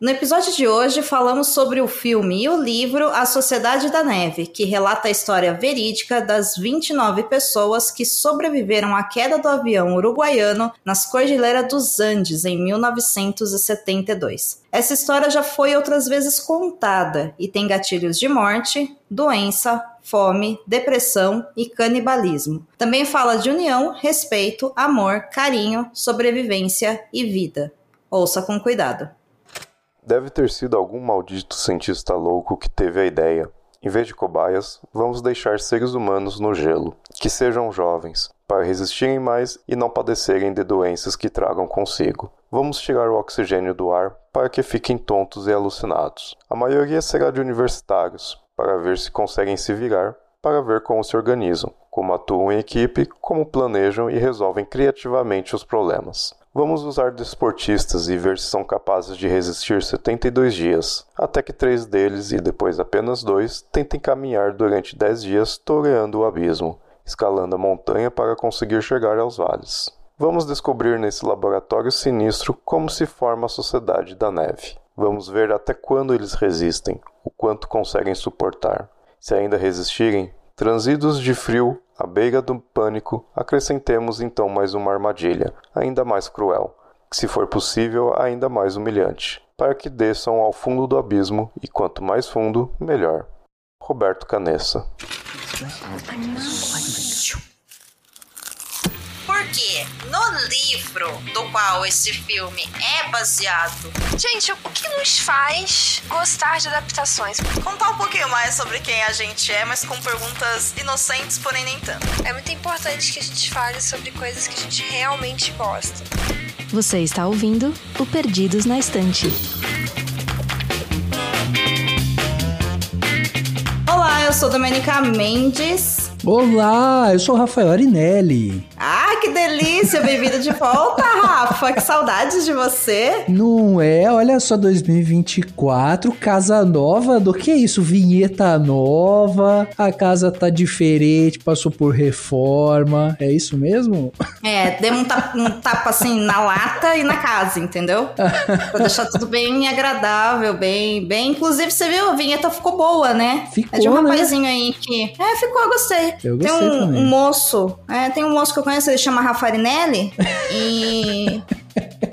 No episódio de hoje falamos sobre o filme e o livro A Sociedade da Neve, que relata a história verídica das 29 pessoas que sobreviveram à queda do avião uruguaiano nas Cordilheiras dos Andes em 1972. Essa história já foi outras vezes contada e tem gatilhos de morte, doença, fome, depressão e canibalismo. Também fala de união, respeito, amor, carinho, sobrevivência e vida. Ouça com cuidado. Deve ter sido algum maldito cientista louco que teve a ideia. Em vez de cobaias, vamos deixar seres humanos no gelo, que sejam jovens, para resistirem mais e não padecerem de doenças que tragam consigo. Vamos tirar o oxigênio do ar para que fiquem tontos e alucinados. A maioria será de universitários, para ver se conseguem se virar, para ver como se organizam, como atuam em equipe, como planejam e resolvem criativamente os problemas. Vamos usar desportistas e ver se são capazes de resistir 72 dias, até que três deles e depois apenas dois tentem caminhar durante 10 dias toreando o abismo, escalando a montanha para conseguir chegar aos vales. Vamos descobrir nesse laboratório sinistro como se forma a sociedade da neve. Vamos ver até quando eles resistem, o quanto conseguem suportar. Se ainda resistirem, transidos de frio à beira do pânico, acrescentemos então mais uma armadilha, ainda mais cruel, que se for possível, ainda mais humilhante, para que desçam ao fundo do abismo e quanto mais fundo, melhor. Roberto Canessa. Porque no livro do qual esse filme é baseado. Gente, o que nos faz gostar de adaptações? Contar um pouquinho mais sobre quem a gente é, mas com perguntas inocentes, porém nem tanto. É muito importante que a gente fale sobre coisas que a gente realmente gosta. Você está ouvindo o Perdidos na Estante. Olá, eu sou Domenica Mendes. Olá, eu sou o Rafael Arinelli. Ah, que delícia! Bem-vindo de volta, Rafa. Que saudades de você. Não é? Olha só, 2024, casa nova. Do que é isso? Vinheta nova. A casa tá diferente, passou por reforma. É isso mesmo? É, deu um tapa, um tapa assim na lata e na casa, entendeu? pra deixar tudo bem agradável, bem, bem. Inclusive, você viu, a vinheta ficou boa, né? Ficou, é de um né? rapazinho aí que. É, ficou, eu gostei. Tem um, também. um moço, é, tem um moço que eu conheço, ele chama Rafarinelli, e.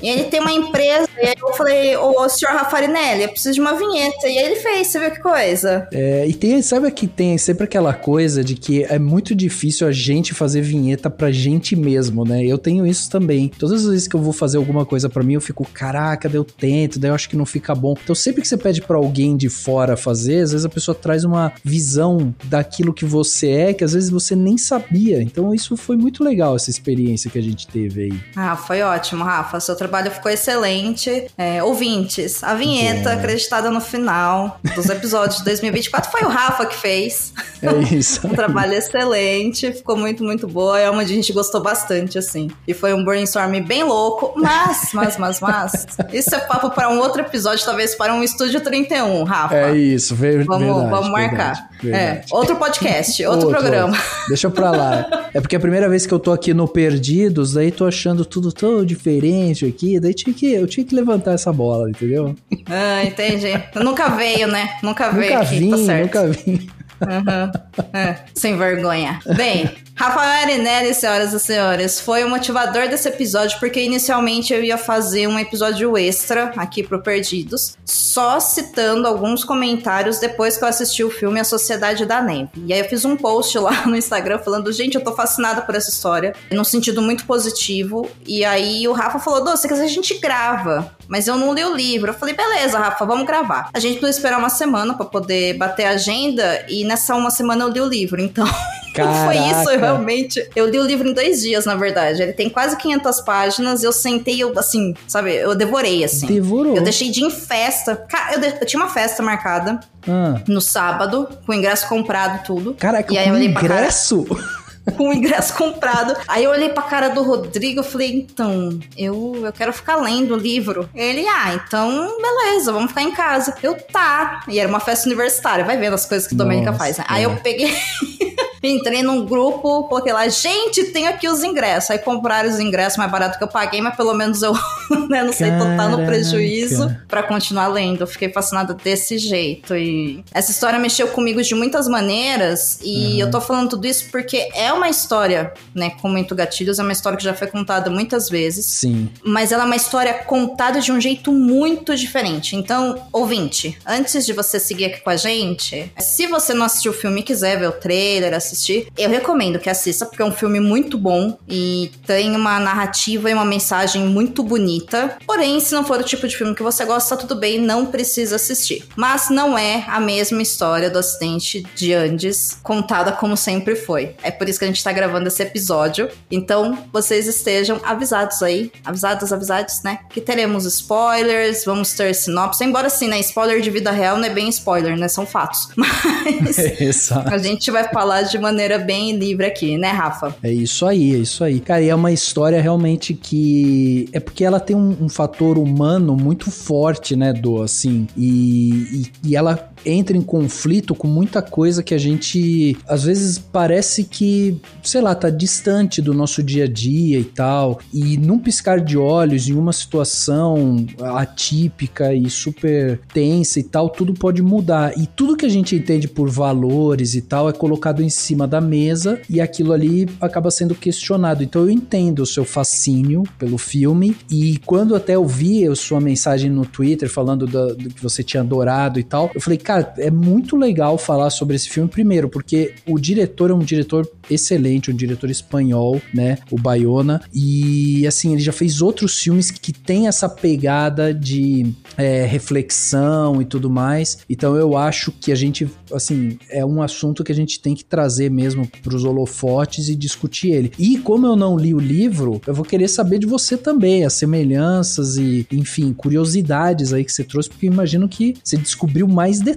E ele tem uma empresa, e aí eu falei, ô senhor Rafarinelli, eu preciso de uma vinheta. E aí ele fez, você viu que coisa? É, e tem, sabe que tem sempre aquela coisa de que é muito difícil a gente fazer vinheta pra gente mesmo, né? Eu tenho isso também. Todas as vezes que eu vou fazer alguma coisa pra mim, eu fico, caraca, daí eu tento, daí eu acho que não fica bom. Então sempre que você pede pra alguém de fora fazer, às vezes a pessoa traz uma visão daquilo que você é, que às vezes você nem sabia. Então isso foi muito legal, essa experiência que a gente teve aí. Ah, foi ótimo, Rafa. Seu trabalho ficou excelente. É, ouvintes, a vinheta acreditada no final dos episódios de 2024 foi o Rafa que fez. É isso. Um trabalho excelente, ficou muito, muito boa. É uma que a gente gostou bastante, assim. E foi um brainstorm bem louco, mas, mas, mas, mas. Isso é papo para um outro episódio, talvez para um Estúdio 31, Rafa. É isso, ver, Vamos, verdade. vamos marcar. verdade, verdade. É, outro podcast, outro, programa. Deixa pra lá. É porque a primeira vez que eu tô aqui no Perdidos, daí tô achando tudo tão diferente aqui, daí tinha que, eu tinha que levantar essa bola, entendeu? Ah, entendi. Nunca veio, né? Nunca veio nunca aqui, vim, tá certo. nunca vim. Uhum. É, sem vergonha. Bem, Rafael Arinelli, senhoras e senhores, foi o motivador desse episódio, porque inicialmente eu ia fazer um episódio extra aqui pro Perdidos, só citando alguns comentários depois que eu assisti o filme A Sociedade da Neve. E aí eu fiz um post lá no Instagram falando, gente, eu tô fascinada por essa história, num sentido muito positivo. E aí o Rafa falou, Dô, se quiser a gente grava. Mas eu não li o livro. Eu falei, beleza, Rafa, vamos gravar. A gente precisa esperar uma semana pra poder bater a agenda, e nessa uma semana eu li o livro, então. Foi isso, Caraca. eu realmente. Eu li o livro em dois dias, na verdade. Ele tem quase 500 páginas. Eu sentei, eu, assim, sabe? Eu devorei, assim. Devorou. Eu deixei de ir em festa. Cara, eu, de- eu tinha uma festa marcada Ah, no sábado, com o ingresso comprado, tudo. caraca, E aí com eu ingresso? com o ingresso comprado. Aí eu olhei pra cara do Rodrigo e falei, então, eu, eu quero ficar lendo o livro. Ele, ah, então, beleza, vamos ficar em casa. Eu, tá. E era uma festa universitária, vai vendo as coisas que a Domênica faz, né? Aí eu peguei. Entrei num grupo, coloquei lá, gente, tem aqui os ingressos. Aí compraram os ingressos mais barato que eu paguei, mas pelo menos eu né, não sei, tô tá no prejuízo para continuar lendo. Eu fiquei fascinada desse jeito. E essa história mexeu comigo de muitas maneiras. E uhum. eu tô falando tudo isso porque é uma história, né? Com muito gatilhos, é uma história que já foi contada muitas vezes. Sim. Mas ela é uma história contada de um jeito muito diferente. Então, ouvinte, antes de você seguir aqui com a gente, se você não assistiu o filme e quiser ver o trailer, assistir, eu recomendo que assista, porque é um filme muito bom e tem uma narrativa e uma mensagem muito bonita. Porém, se não for o tipo de filme que você gosta, tudo bem, não precisa assistir. Mas não é a mesma história do acidente de Andes, contada como sempre foi. É por isso que a gente tá gravando esse episódio. Então, vocês estejam avisados aí, avisados, avisados, né? Que teremos spoilers, vamos ter sinopse. Embora assim, né? Spoiler de vida real não é bem spoiler, né? São fatos. Mas a gente vai falar de maneira bem livre aqui, né, Rafa? É isso aí, é isso aí. Cara, e é uma história realmente que. É porque ela tem um, um fator humano muito forte, né, do assim. E, e, e ela entra em conflito com muita coisa que a gente às vezes parece que, sei lá, tá distante do nosso dia a dia e tal. E num piscar de olhos, em uma situação atípica e super tensa e tal, tudo pode mudar. E tudo que a gente entende por valores e tal é colocado em cima da mesa e aquilo ali acaba sendo questionado. Então eu entendo o seu fascínio pelo filme e quando até eu vi a sua mensagem no Twitter falando do, que você tinha adorado e tal, eu falei, cara, é muito legal falar sobre esse filme primeiro, porque o diretor é um diretor excelente, um diretor espanhol, né, o Bayona, e assim, ele já fez outros filmes que tem essa pegada de é, reflexão e tudo mais, então eu acho que a gente, assim, é um assunto que a gente tem que trazer mesmo para os holofotes e discutir ele. E como eu não li o livro, eu vou querer saber de você também, as semelhanças e, enfim, curiosidades aí que você trouxe, porque imagino que você descobriu mais detalhes,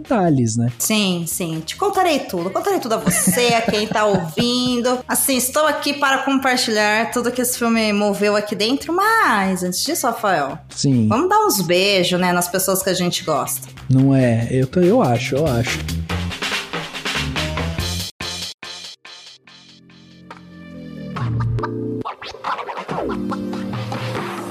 né? Sim, sim, te contarei tudo, contarei tudo a você, a quem tá ouvindo. Assim, estou aqui para compartilhar tudo que esse filme moveu aqui dentro, mas antes disso, Rafael. Sim. Vamos dar uns beijos, né, nas pessoas que a gente gosta. Não é? Eu, eu acho, eu acho.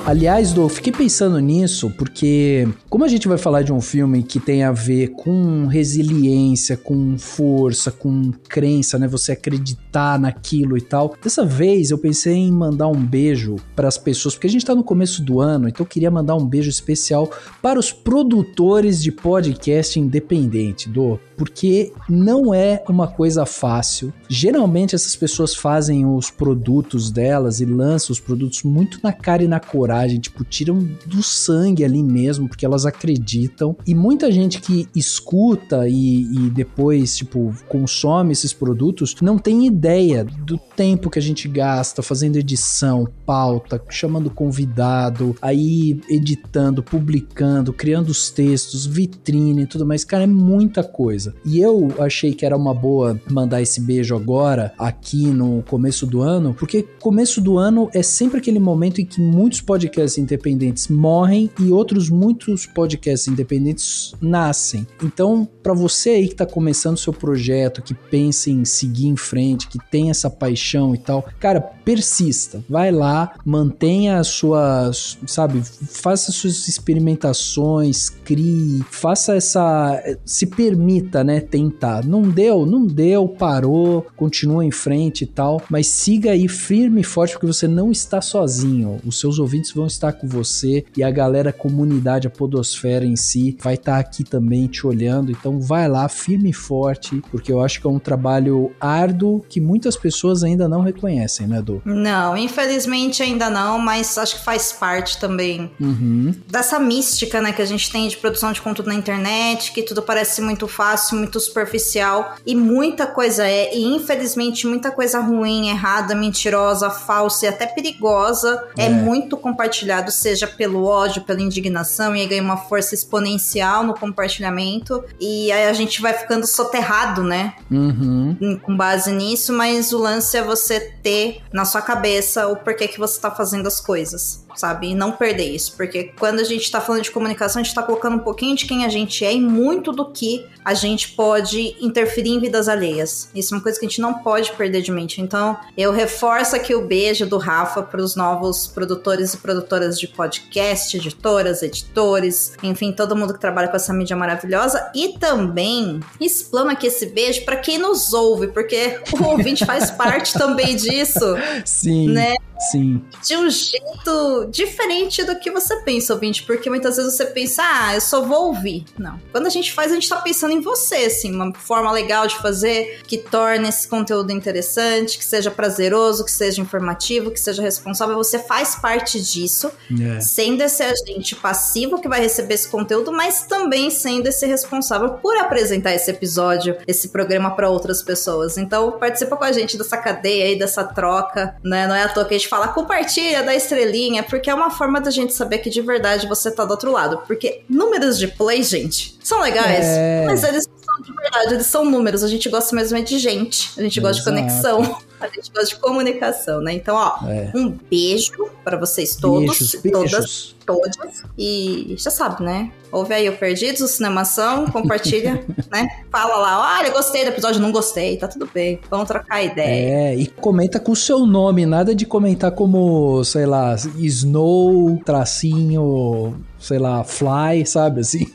Aliás, do fiquei pensando nisso porque, como a gente vai falar de um filme que tem a ver com resiliência, com força, com crença, né? Você acreditar naquilo e tal. Dessa vez eu pensei em mandar um beijo para as pessoas, porque a gente tá no começo do ano, então eu queria mandar um beijo especial para os produtores de podcast independente, do porque não é uma coisa fácil. Geralmente essas pessoas fazem os produtos delas e lançam os produtos muito na cara e na coragem, tipo, tiram do sangue ali mesmo, porque elas acreditam. E muita gente que escuta e, e depois, tipo, consome esses produtos não tem ideia do tempo que a gente gasta fazendo edição, pauta, chamando convidado, aí editando, publicando, criando os textos, vitrine e tudo mais. Cara, é muita coisa. E eu achei que era uma boa mandar esse beijo agora, aqui no começo do ano, porque começo do ano é sempre aquele momento em que muitos podcasts independentes morrem e outros muitos podcasts independentes nascem. Então, para você aí que tá começando seu projeto, que pensa em seguir em frente, que tem essa paixão e tal, cara, persista. Vai lá, mantenha as suas, sabe, faça suas experimentações, crie, faça essa se permita né? Tentar. Não deu, não deu, parou, continua em frente e tal, mas siga aí firme e forte porque você não está sozinho. Os seus ouvintes vão estar com você e a galera, a comunidade, a podosfera em si vai estar aqui também te olhando. Então vai lá firme e forte, porque eu acho que é um trabalho árduo que muitas pessoas ainda não reconhecem, né, Du? Não, infelizmente ainda não, mas acho que faz parte também uhum. dessa mística, né, que a gente tem de produção de conteúdo na internet, que tudo parece muito fácil muito superficial e muita coisa é, e infelizmente muita coisa ruim, errada, mentirosa, falsa e até perigosa é, é muito compartilhado, seja pelo ódio, pela indignação, e aí ganha uma força exponencial no compartilhamento, e aí a gente vai ficando soterrado, né? Uhum. Com base nisso, mas o lance é você ter na sua cabeça o porquê que você tá fazendo as coisas. Sabe? E não perder isso. Porque quando a gente tá falando de comunicação, a gente tá colocando um pouquinho de quem a gente é e muito do que a gente pode interferir em vidas alheias. Isso é uma coisa que a gente não pode perder de mente. Então, eu reforço aqui o beijo do Rafa para os novos produtores e produtoras de podcast, editoras, editores, enfim, todo mundo que trabalha com essa mídia maravilhosa. E também explano aqui esse beijo para quem nos ouve, porque o ouvinte faz parte também disso. Sim. Né? Sim. De um jeito diferente do que você pensa, ouvinte, porque muitas vezes você pensa, ah, eu só vou ouvir. Não. Quando a gente faz, a gente tá pensando em você, assim, uma forma legal de fazer que torne esse conteúdo interessante, que seja prazeroso, que seja informativo, que seja responsável. Você faz parte disso, É. sendo esse agente passivo que vai receber esse conteúdo, mas também sendo esse responsável por apresentar esse episódio, esse programa para outras pessoas. Então, participa com a gente dessa cadeia aí, dessa troca, né? Não é à toa que a gente fala, compartilha da estrelinha, porque é uma forma da gente saber que de verdade você tá do outro lado. Porque números de play, gente, são legais, É. mas eles de verdade, eles são números. A gente gosta mesmo é de gente, a gente gosta de Exato. conexão. A gente gosta de comunicação, né? Então, ó, É. um beijo para vocês todos, Beijos, todas, beijos. todas. E já sabe, né? Ouve aí o Perdidos, o Cinemação, compartilha, né? Fala lá, olha, gostei do episódio, não gostei, tá tudo bem. Vamos trocar ideia. É, e comenta com o seu nome, nada de comentar como, sei lá, Snow, tracinho, sei lá, Fly, sabe assim?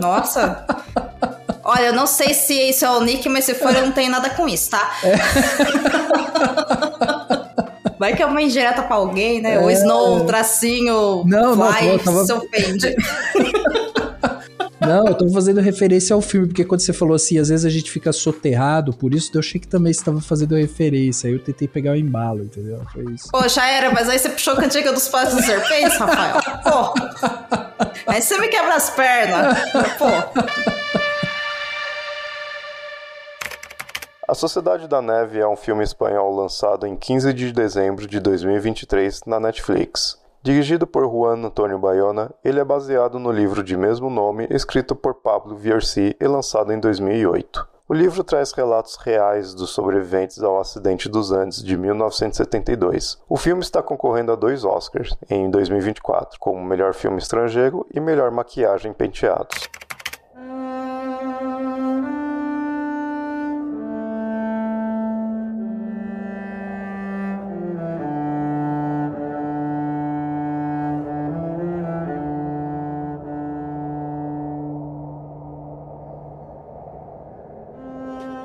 Nossa. Olha, eu não sei se isso é o nick, mas se for, eu não tenho nada com isso, tá? Vai que é uma indireta pra alguém, né? O É. Snow, tracinho, Não, não, fly, eu tava- se ofende. Não, eu tô fazendo referência ao filme, porque quando você falou assim, às vezes a gente fica soterrado, por isso eu achei que também você tava fazendo referência. Aí eu tentei pegar o embalo, entendeu? Foi isso. Poxa, era, mas aí você puxou a cantiga dos pais dos serpentes, Rafael. Pô. Aí você me quebra as pernas. Pô. A Sociedade da Neve é um filme espanhol lançado em 15 de dezembro de 2023 na Netflix. Dirigido por Juan Antonio Bayona, ele é baseado no livro de mesmo nome escrito por Pablo Vierci e lançado em 2008. O livro traz relatos reais dos sobreviventes ao acidente dos Andes de 1972. O filme está concorrendo a dois Oscars em 2024, como melhor filme estrangeiro e melhor maquiagem penteados.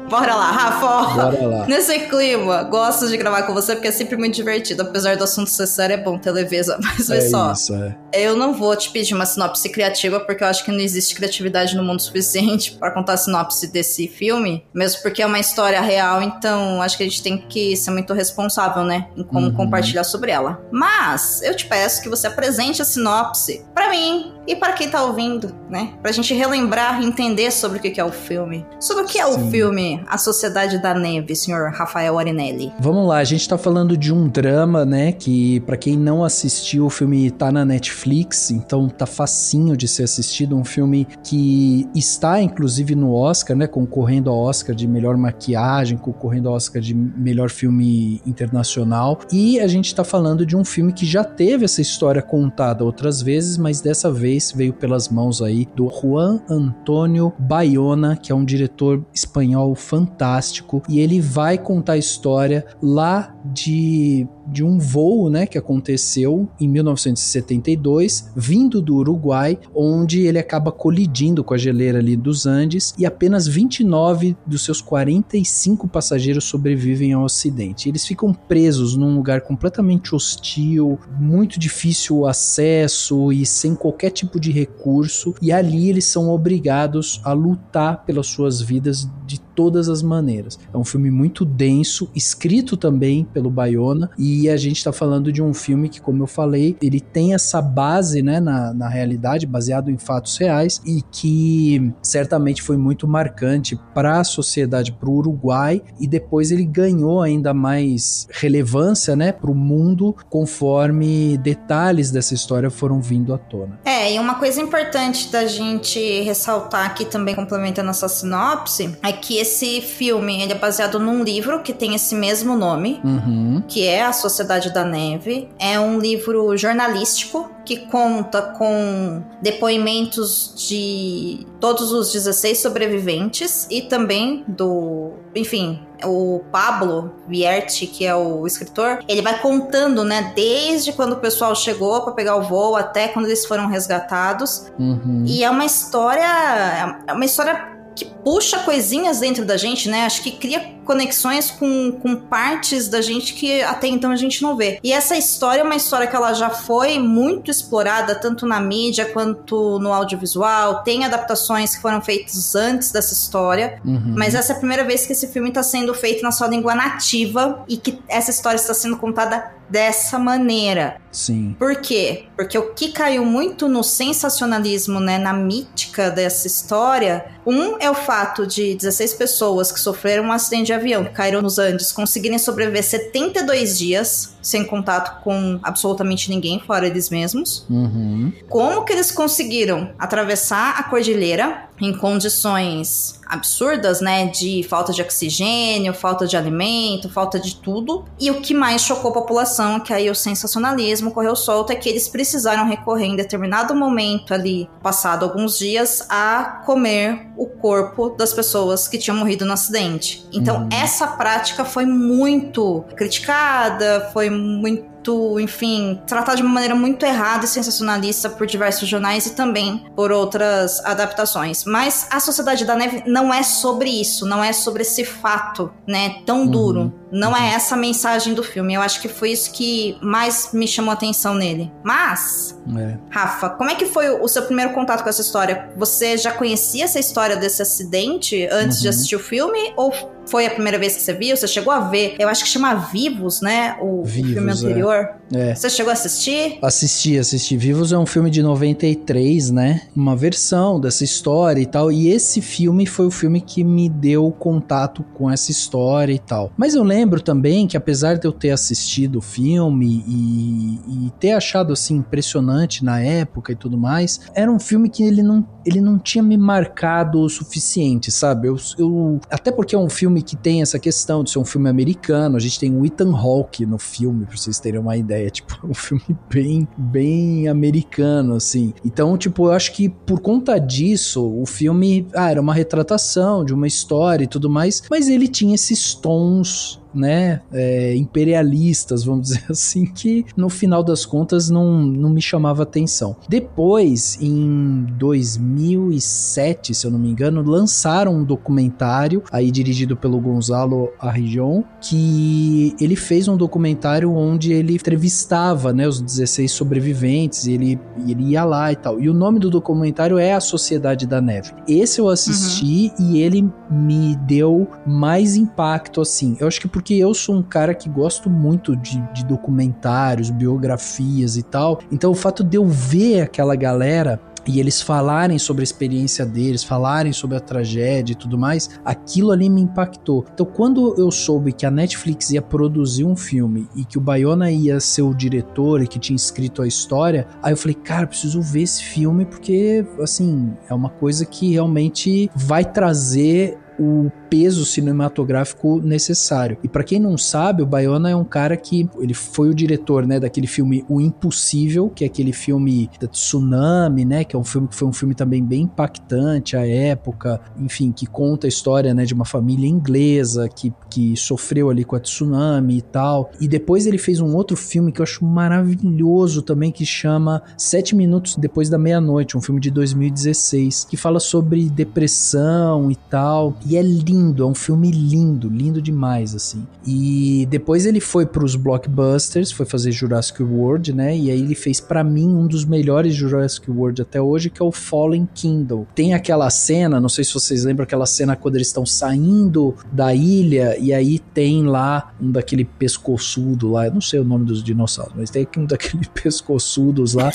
Bora lá, Rafa. Bora lá. Nesse clima, gosto de gravar com você porque é sempre muito divertido. Apesar do assunto ser sério, é bom ter leveza. Mas vê É só. isso, é. Eu não vou te pedir uma sinopse criativa, porque eu acho que não existe criatividade no mundo suficiente pra contar a sinopse desse filme, mesmo porque é uma história real, então acho que a gente tem que ser muito responsável, né, em como Uhum. compartilhar sobre ela. Mas eu te peço que você apresente a sinopse pra mim e para quem tá ouvindo, né, pra gente relembrar e entender sobre o que é o filme. Sobre o que é o Sim. filme A Sociedade da Neve, senhor Rafael Arinelli. Vamos lá, a gente tá falando de um drama, né? Que pra quem não assistiu, o filme tá na Netflix, então tá facinho de ser assistido. Um filme que está inclusive no Oscar, né? Concorrendo ao Oscar de melhor maquiagem, concorrendo ao Oscar de melhor filme internacional. E a gente tá falando de um filme que já teve essa história contada outras vezes, mas dessa vez veio pelas mãos aí do Juan Antonio Bayona, que é um diretor espanhol fantástico, e ele vai contar a história lá de, de um voo, né, que aconteceu em 1972, vindo do Uruguai, onde ele acaba colidindo com a geleira ali dos Andes e apenas 29 dos seus 45 passageiros sobrevivem ao acidente. Eles ficam presos num lugar completamente hostil, muito difícil o acesso e sem qualquer tipo de recurso, e ali eles são obrigados a lutar pelas suas vidas de todas as maneiras. É um filme muito denso, escrito também pelo Bayona, e a gente tá falando de um filme que, como eu falei, ele tem essa base, né, na, na realidade, baseado em fatos reais, e que certamente foi muito marcante para a sociedade, para o Uruguai, e depois ele ganhou ainda mais relevância, né, para o mundo, conforme detalhes dessa história foram vindo à tona. É, e uma coisa importante da gente ressaltar aqui também, complementando essa sinopse, é que esse filme ele é baseado num livro que tem esse mesmo nome, Uhum. que é A Sociedade da Neve. É um livro jornalístico que conta com depoimentos de todos os 16 sobreviventes e também do, enfim, o Pablo Vierti, que é o escritor, ele vai contando, né, desde quando o pessoal chegou para pegar o voo até quando eles foram resgatados. Uhum. E é uma história, é uma história que puxa coisinhas dentro da gente, né? Acho que cria conexões com, com partes da gente que até então a gente não vê. E essa história é uma história que ela já foi muito explorada, tanto na mídia quanto no audiovisual. Tem adaptações que foram feitas antes dessa história. Uhum. Mas essa é a primeira vez que esse filme está sendo feito na sua língua nativa e que essa história está sendo contada dessa maneira. Sim. Por quê? Porque o que caiu muito no sensacionalismo, né, na mítica dessa história, um é o fato de 16 pessoas que sofreram um acidente de avião, que caíram nos Andes, conseguirem sobreviver 72 dias sem contato com absolutamente ninguém, fora eles mesmos. Uhum. Como que eles conseguiram atravessar a cordilheira em condições absurdas, né? De falta de oxigênio, falta de alimento, falta de tudo. E o que mais chocou a população, que aí o sensacionalismo correu solto, é que eles precisaram recorrer em determinado momento ali, passado alguns dias, a comer o corpo das pessoas que tinham morrido no acidente. Então, Uhum. essa prática foi muito criticada, foi muito enfim, tratada de uma maneira muito errada e sensacionalista por diversos jornais e também por outras adaptações. Mas a Sociedade da Neve não é sobre isso, não é sobre esse fato, né, tão Uhum. duro. Não é essa a mensagem do filme. Eu acho que foi isso que mais me chamou a atenção nele. Mas, É. Rafa, como é que foi o seu primeiro contato com essa história? Você já conhecia essa história desse acidente antes de Uhum. assistir o filme? Ou foi a primeira vez que você viu? Você chegou a ver? Eu acho que chama Vivos, né? O, Vivos, filme é. anterior. É. Você chegou a assistir? Assisti, assisti. Vivos é um filme de 93, né? Uma versão dessa história e tal. E esse filme foi o filme que me deu contato com essa história e tal. Mas eu lembro também que, apesar de eu ter assistido o filme e, e ter achado assim impressionante na época e tudo mais, era um filme que ele não, ele não tinha me marcado o suficiente, sabe? Eu, eu- até porque é um filme que tem essa questão de ser um filme americano. A gente tem o Ethan Hawke no filme, pra vocês terem uma ideia. Tipo, é um filme bem, bem americano, assim. Então, tipo, eu acho que por conta disso, o filme, ah, era uma retratação de uma história e tudo mais, mas ele tinha esses tons né, é, imperialistas, vamos dizer assim, que no final das contas não, não me chamava atenção. Depois, em 2007, se eu não me engano, lançaram um documentário, aí dirigido pelo Gonzalo Arrijon, que ele fez um documentário onde ele entrevistava, né, os 16 sobreviventes, e ele, ele ia lá e tal. E o nome do documentário é A Sociedade da Neve. Esse eu assisti e ele me deu mais impacto, assim. Eu acho que porque eu sou um cara que gosto muito de, de documentários, biografias e tal. Então o fato de eu ver aquela galera e eles falarem sobre a experiência deles, falarem sobre a tragédia e tudo mais, aquilo ali me impactou. Então, quando eu soube que a Netflix ia produzir um filme e que o Bayona ia ser o diretor e que tinha escrito a história, aí eu falei, cara, preciso ver esse filme porque, assim, é uma coisa que realmente vai trazer o peso cinematográfico necessário. E para quem não sabe, o Bayona é um cara que ele foi o diretor, né, daquele filme O Impossível, que é aquele filme da tsunami, né, que é um filme que foi um filme também bem impactante à época, enfim, que conta a história, né, de uma família inglesa que, que sofreu ali com a tsunami e tal. E depois ele fez um outro filme que eu acho maravilhoso também que chama Sete Minutos Depois da Meia-Noite, um filme de 2016, que fala sobre depressão e tal. E é lindo, é um filme lindo, lindo demais, assim. E depois ele foi pros blockbusters, foi fazer Jurassic World, né? E aí ele fez para mim um dos melhores Jurassic World até hoje, que é o Fallen Kingdom. Tem aquela cena, não sei se vocês lembram aquela cena quando eles estão saindo da ilha e aí tem lá um daquele pescoçudo lá, eu não sei o nome dos dinossauros, mas tem um daquele pescoçudos lá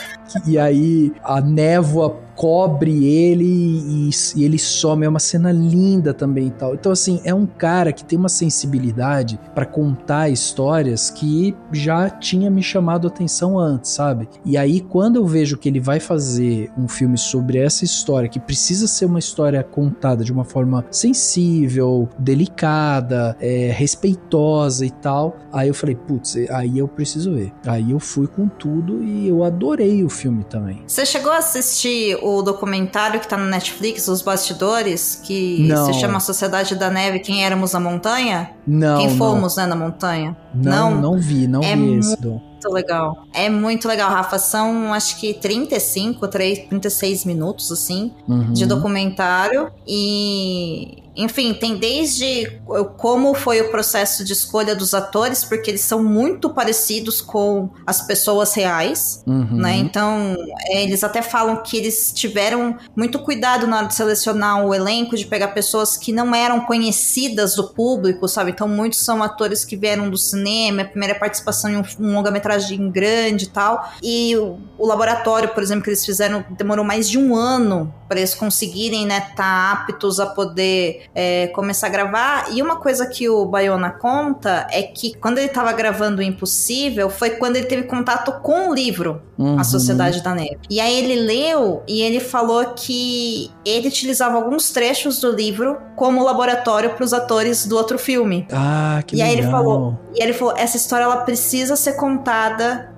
e aí a névoa cobre ele e, e ele some. É uma cena linda também e tal. Então, assim, é um cara que tem uma sensibilidade para contar histórias que já tinha me chamado a atenção antes, sabe? E aí, quando eu vejo que ele vai fazer um filme sobre essa história, que precisa ser uma história contada de uma forma sensível, delicada, é, respeitosa e tal, aí eu falei, putz, aí eu preciso ver. Aí eu fui com tudo e eu adorei o filme também. Você chegou a assistir o documentário que tá no Netflix, Os Bastidores, que Não. se chama Sociedade da Neve, Quem Éramos na Montanha? Não, Quem não. fomos, né, na montanha? Não, não, vi, não É vi esse. Dom. Muito legal. É muito legal, Rafa. São acho que 35, 3, 36 minutos, assim, Uhum. de documentário. E. Enfim, tem desde como foi o processo de escolha dos atores, porque eles são muito parecidos com as pessoas reais, Uhum. né? Então, é, eles até falam que eles tiveram muito cuidado na hora de selecionar o elenco, de pegar pessoas que não eram conhecidas do público, sabe? Então, muitos são atores que vieram do cinema, a primeira participação em um, um longa-metragem grande e tal. E o, o laboratório, por exemplo, que eles fizeram, demorou mais de um ano para eles conseguirem, né, estar aptos a poder é, começar a gravar. E uma coisa que o Bayona conta é que quando ele estava gravando o Impossível, foi quando ele teve contato com o livro Uhum. a Sociedade da Neve. E aí ele leu e ele falou que ele utilizava alguns trechos do livro como laboratório para os atores do outro filme. Ah, que E aí legal. ele falou, e aí ele falou, essa história ela precisa ser contada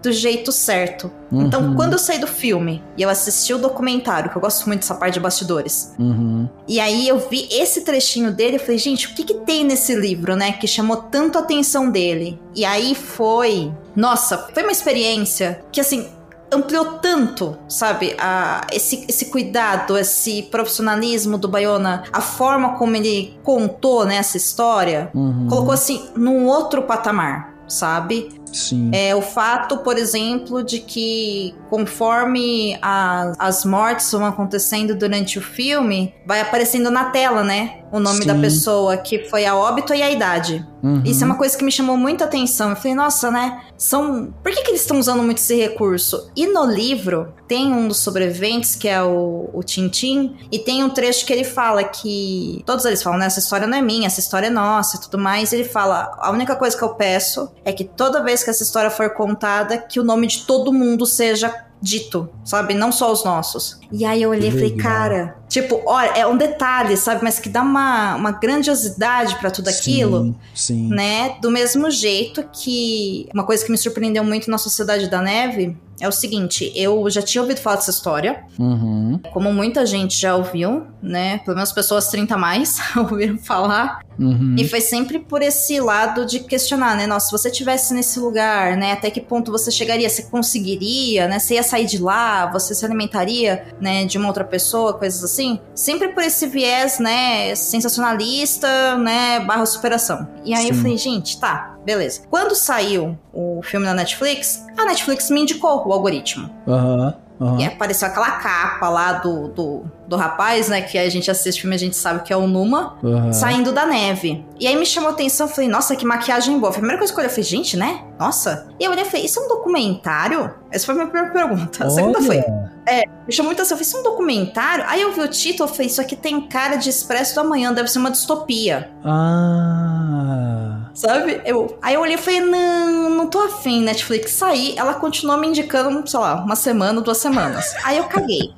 do jeito certo. Então, Uhum. quando eu saí do filme e eu assisti o documentário, que eu gosto muito dessa parte de bastidores, Uhum. e aí eu vi esse trechinho dele, eu falei, gente, o que que tem nesse livro, né, que chamou tanto a atenção dele? E aí foi, nossa, foi uma experiência que assim ampliou tanto, sabe, a, esse, esse cuidado, esse profissionalismo do Bayona, a forma como ele contou né, essa história, Uhum. colocou assim num outro patamar, sabe? Sim. É o fato, por exemplo, de que conforme a- as mortes vão acontecendo durante o filme, vai aparecendo na tela, né? O nome Sim. da pessoa que foi a óbito e a idade. Uhum. Isso é uma coisa que me chamou muita atenção. Eu falei, nossa, né? São. Por que, que eles estão usando muito esse recurso? E no livro, tem um dos sobreviventes, que é o, o Tintin, e tem um trecho que ele fala que. Todos eles falam, né? Essa história não é minha, essa história é nossa e tudo mais. Ele fala: a única coisa que eu peço é que toda vez que essa história for contada, que o nome de todo mundo seja dito, sabe? Não só os nossos. E aí eu olhei e falei, cara, tipo, olha, é um detalhe, sabe? Mas que dá uma, uma grandiosidade pra tudo aquilo Sim, sim. né? Do mesmo jeito que uma coisa que me surpreendeu muito na Sociedade da Neve é o seguinte, eu já tinha ouvido falar dessa história, Uhum. como muita gente já ouviu, né? Pelo menos pessoas 30 a mais ouviram falar. Uhum. E foi sempre por esse lado de questionar, né? Nossa, se você estivesse nesse lugar, né? Até que ponto você chegaria? Você conseguiria, né? Você ia sair de lá? Você se alimentaria, né? De uma outra pessoa, coisas assim? Sempre por esse viés, né? Sensacionalista, né? Barra superação. E aí eu Sim. falei, gente, tá, beleza. Quando saiu o filme na Netflix, a Netflix me indicou o algoritmo. Aham. aham. E apareceu aquela capa lá do, do, do rapaz, né? Que a gente assiste filme, a gente sabe que é o Numa aham. saindo da neve. E aí me chamou a atenção, eu falei, nossa, que maquiagem boa. Foi a primeira coisa que eu olhei, eu falei, gente, né? Nossa. E eu olhei e falei, isso é um documentário? Essa foi a minha primeira pergunta. A segunda Olha. Foi, me chamou muita atenção, eu falei, isso é um documentário? Aí eu vi o título, eu falei, isso aqui tem cara de Expresso do Amanhã, deve ser uma distopia. Ah. Sabe? Eu, aí eu olhei e falei, não, não tô afim, Netflix. Saí, ela continuou me indicando, sei lá, uma semana, duas semanas. Aí eu caguei.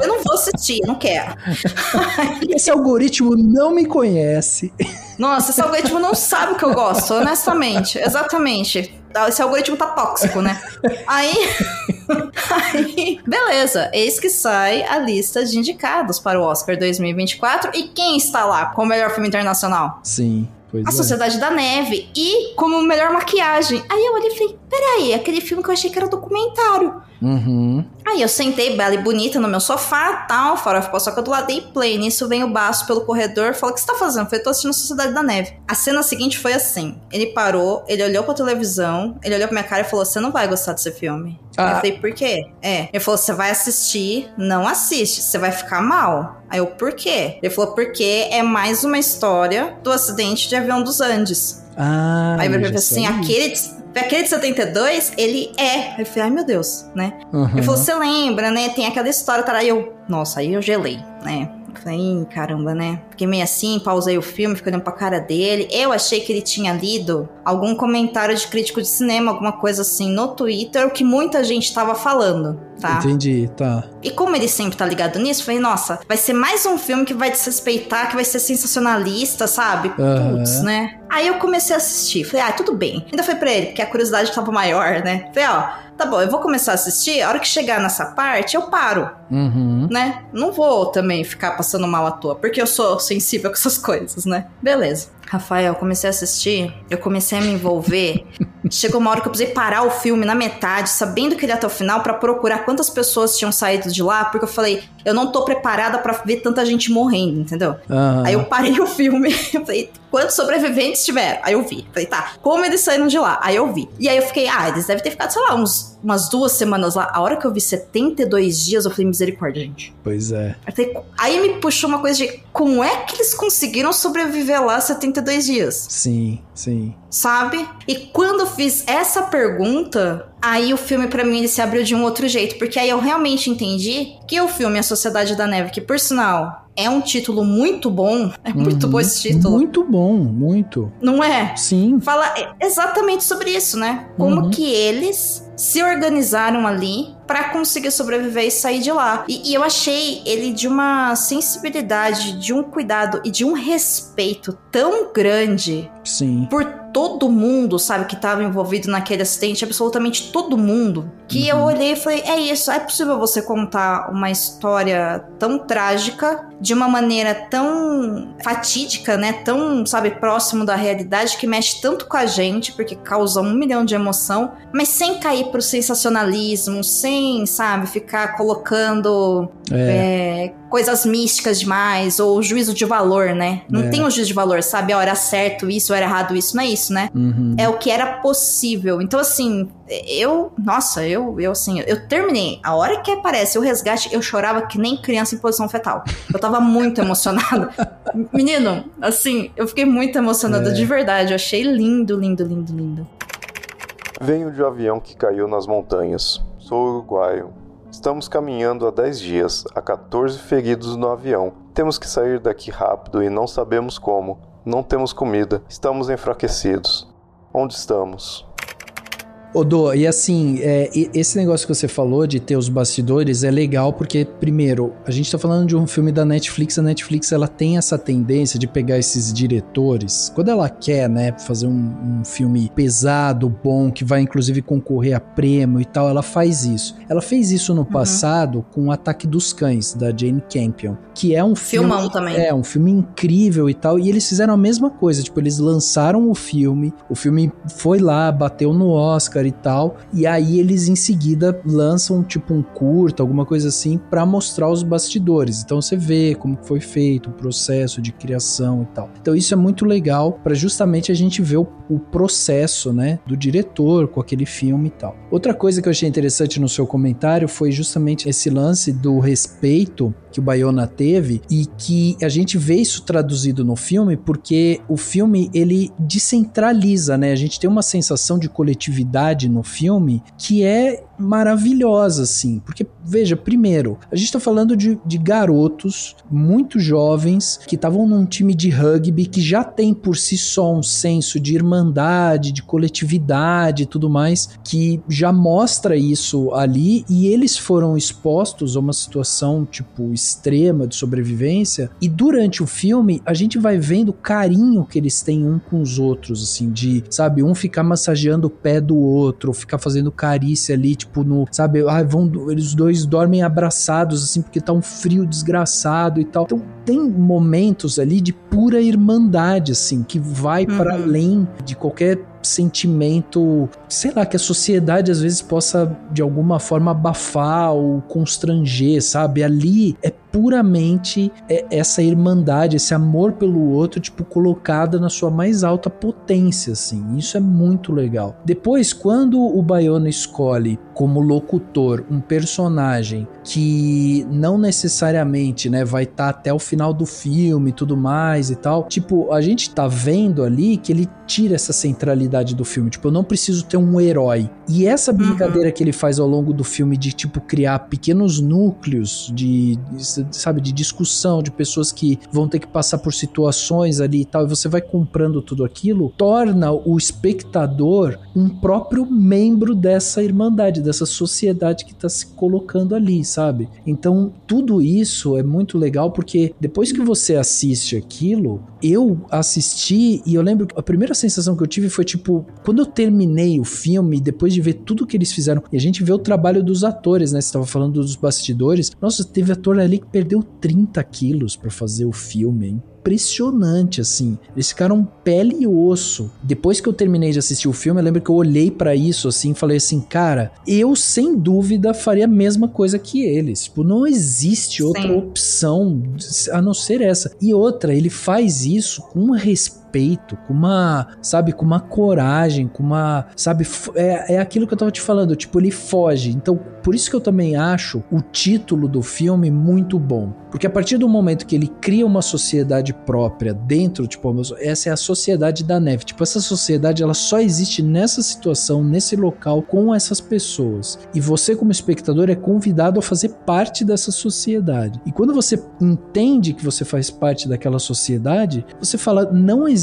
Eu não vou assistir, não quero. Esse algoritmo não me conhece. Nossa, esse algoritmo não sabe o que eu gosto, honestamente. Exatamente. Esse algoritmo tá tóxico, né? Aí. Aí. Beleza, eis que sai a lista de indicados para o Oscar 2024. E quem está lá como melhor filme internacional? Sim, pois A é. Sociedade da Neve. E como melhor maquiagem. Aí eu olhei e falei: peraí, aquele filme que eu achei que era documentário. Uhum. Aí eu sentei bela e bonita no meu sofá, tal, farofa paçoca do lado, dei play. Nisso vem o Baço pelo corredor, falou, o que você tá fazendo? Eu falei, tô assistindo Sociedade da Neve. A cena seguinte foi assim, ele parou, ele olhou pra televisão, ele olhou pra minha cara e falou, você não vai gostar desse filme. Ah. Eu falei, por quê? É, ele falou, você vai assistir, não assiste, você vai ficar mal. Aí eu, por quê? Ele falou, porque é mais uma história do acidente de avião dos Andes. Ah, Aí já falei assim, aquele... de- Aquele de 72, ele é. Eu falei, ai meu Deus, né? Uhum. Ele falou, você lembra, né? Tem aquela história, tá? Aí eu, Nossa, aí eu gelei, né? Falei, "Ih, caramba, né? Fiquei meio assim, pausei o filme, fiquei olhando pra cara dele. Eu achei que ele tinha lido algum comentário de crítico de cinema, alguma coisa assim, no Twitter, o que muita gente tava falando, tá? Entendi, tá. E como ele sempre tá ligado nisso, falei, nossa, vai ser mais um filme que vai desrespeitar, que vai ser sensacionalista, sabe? Aham. Putz, né? Aí eu comecei a assistir. Falei, ah, tudo bem. Ainda foi pra ele, porque a curiosidade tava maior, né? Falei, ó, tá bom, eu vou começar a assistir, a hora que chegar nessa parte, eu paro, Uhum. né? Não vou também ficar passando mal à toa, porque eu sou sensível com essas coisas, né? Beleza. Rafael, eu comecei a assistir, eu comecei a me envolver. Chegou uma hora que eu precisei parar o filme na metade, sabendo que ele ia até o final, pra procurar quantas pessoas tinham saído de lá, porque eu falei, eu não tô preparada pra ver tanta gente morrendo, entendeu? Aham. Aí eu parei o filme, eu falei, quantos sobreviventes tiveram? Aí eu vi. Falei, tá, como eles saíram de lá? Aí eu vi. E aí eu fiquei, ah, eles devem ter ficado, sei lá, uns, umas duas semanas lá. A hora que eu vi 72 dias, eu falei, misericórdia, gente. Pois é. Falei, aí me puxou uma coisa de como é que eles conseguiram sobreviver lá 72 dias? Sim, sim. sabe? E quando eu fiz essa pergunta, aí o filme pra mim ele se abriu de um outro jeito, porque aí eu realmente entendi que o filme A Sociedade da Neve, que por sinal é um título muito bom, é muito Uhum. bom esse título, Muito bom, muito. não é? Sim. Fala exatamente sobre isso, né? Como Uhum. que eles se organizaram ali pra conseguir sobreviver e sair de lá. E, e eu achei ele de uma sensibilidade, de um cuidado e de um respeito tão grande Sim. por todo mundo, sabe, que tava envolvido naquele acidente, absolutamente todo mundo, que eu olhei e falei, é isso, é possível você contar uma história tão trágica de uma maneira tão fatídica, né, tão, sabe, próximo da realidade, que mexe tanto com a gente, porque causa um milhão de emoção, mas sem cair pro sensacionalismo, sem, sabe, ficar colocando É. é, coisas místicas demais, ou juízo de valor, né? Não É. tem um juízo de valor, sabe? Ó, era certo isso, era errado isso, não é isso, né? Uhum. É o que era possível. Então, assim, eu. Nossa, eu, eu assim, eu terminei. A hora que aparece o resgate, eu chorava que nem criança em posição fetal. Eu tava muito emocionada. Menino, assim, eu fiquei muito emocionada É. de verdade. Eu achei lindo, lindo, lindo, lindo. Venho de um avião que caiu nas montanhas. Sou uruguaio. Estamos caminhando há 10 dias, há 14 feridos no avião. Temos que sair daqui rápido e não sabemos como. Não temos comida, estamos enfraquecidos. Onde estamos? Odô, e assim, é, esse negócio que você falou de ter os bastidores é legal porque, primeiro, a gente tá falando de um filme da Netflix, a Netflix ela tem essa tendência de pegar esses diretores, quando ela quer, né, fazer um, um filme pesado, bom, que vai inclusive concorrer a prêmio e tal, ela faz isso. Ela fez isso no passado com o Ataque dos Cães, da Jane Campion, que é um filme... Filmão também. É, um filme incrível e tal. E eles fizeram a mesma coisa. Tipo, eles lançaram o filme, o filme foi lá, bateu no Oscar e tal. E aí eles em seguida lançam, tipo, um curta, alguma coisa assim, pra mostrar os bastidores. Então você vê como foi feito, o processo de criação e tal. Então isso é muito legal pra justamente a gente ver o, o processo, né, do diretor com aquele filme e tal. Outra coisa que eu achei interessante no seu comentário foi justamente esse lance do respeito que o Bayona teve e que a gente vê isso traduzido no filme porque o filme ele descentraliza, né? A gente tem uma sensação de coletividade no filme que é maravilhosa, assim. Porque, veja, primeiro, a gente tá falando de, de garotos muito jovens que estavam num time de rugby que já tem por si só um senso de irmandade, de coletividade e tudo mais, que já mostra isso ali e eles foram expostos a uma situação, tipo, extrema de sobrevivência. E durante o filme, a gente vai vendo o carinho que eles têm um com os outros, assim, de, sabe, um ficar massageando o pé do outro, ficar fazendo carícia ali, tipo, no, sabe, ah, vão, eles dois dormem abraçados, assim, porque tá um frio desgraçado e tal. Então, tem momentos ali de pura irmandade, assim, que vai para Uhum. além de qualquer sentimento, sei lá, que a sociedade às vezes possa de alguma forma abafar ou constranger, sabe? Ali é puramente é, essa irmandade, esse amor pelo outro, tipo, colocada na sua mais alta potência, assim. Isso é muito legal. Depois, quando o Bayona escolhe como locutor um personagem que não necessariamente, né, vai estar até o final do filme e tudo mais e tal, tipo, a gente tá vendo ali que ele tira essa centralidade do filme. Tipo, eu não preciso ter um herói. E essa brincadeira que ele faz ao longo do filme de tipo criar pequenos núcleos de, de, sabe, de discussão de pessoas que vão ter que passar por situações ali e tal, e você vai comprando tudo aquilo, torna o espectador um próprio membro dessa irmandade, dessa sociedade que tá se colocando ali, sabe? Então, tudo isso é muito legal porque depois que você assiste aquilo, eu assisti e eu lembro que a primeira sensação que eu tive foi tipo, quando eu terminei o filme, depois de ver tudo que eles fizeram, e a gente vê o trabalho dos atores, né? Você tava falando dos bastidores. Nossa, teve ator ali que perdeu 30 quilos para fazer o filme, hein? Impressionante, assim. Eles ficaram pele e osso. Depois que eu terminei de assistir o filme, eu lembro que eu olhei para isso, assim, e falei assim, cara, eu sem dúvida faria a mesma coisa que eles. Tipo, não existe outra Sim. opção a não ser essa. E outra, ele faz isso com um respeito respeito, com uma, sabe, com uma coragem, com uma, sabe, é, é aquilo que eu tava te falando, tipo, ele foge. Então, por isso que eu também acho o título do filme muito bom. Porque a partir do momento que ele cria uma sociedade própria dentro, tipo, essa é a sociedade da neve. Tipo, essa sociedade ela só existe nessa situação, nesse local, com essas pessoas. E você, como espectador, é convidado a fazer parte dessa sociedade. E quando você entende que você faz parte daquela sociedade, você fala, não existe,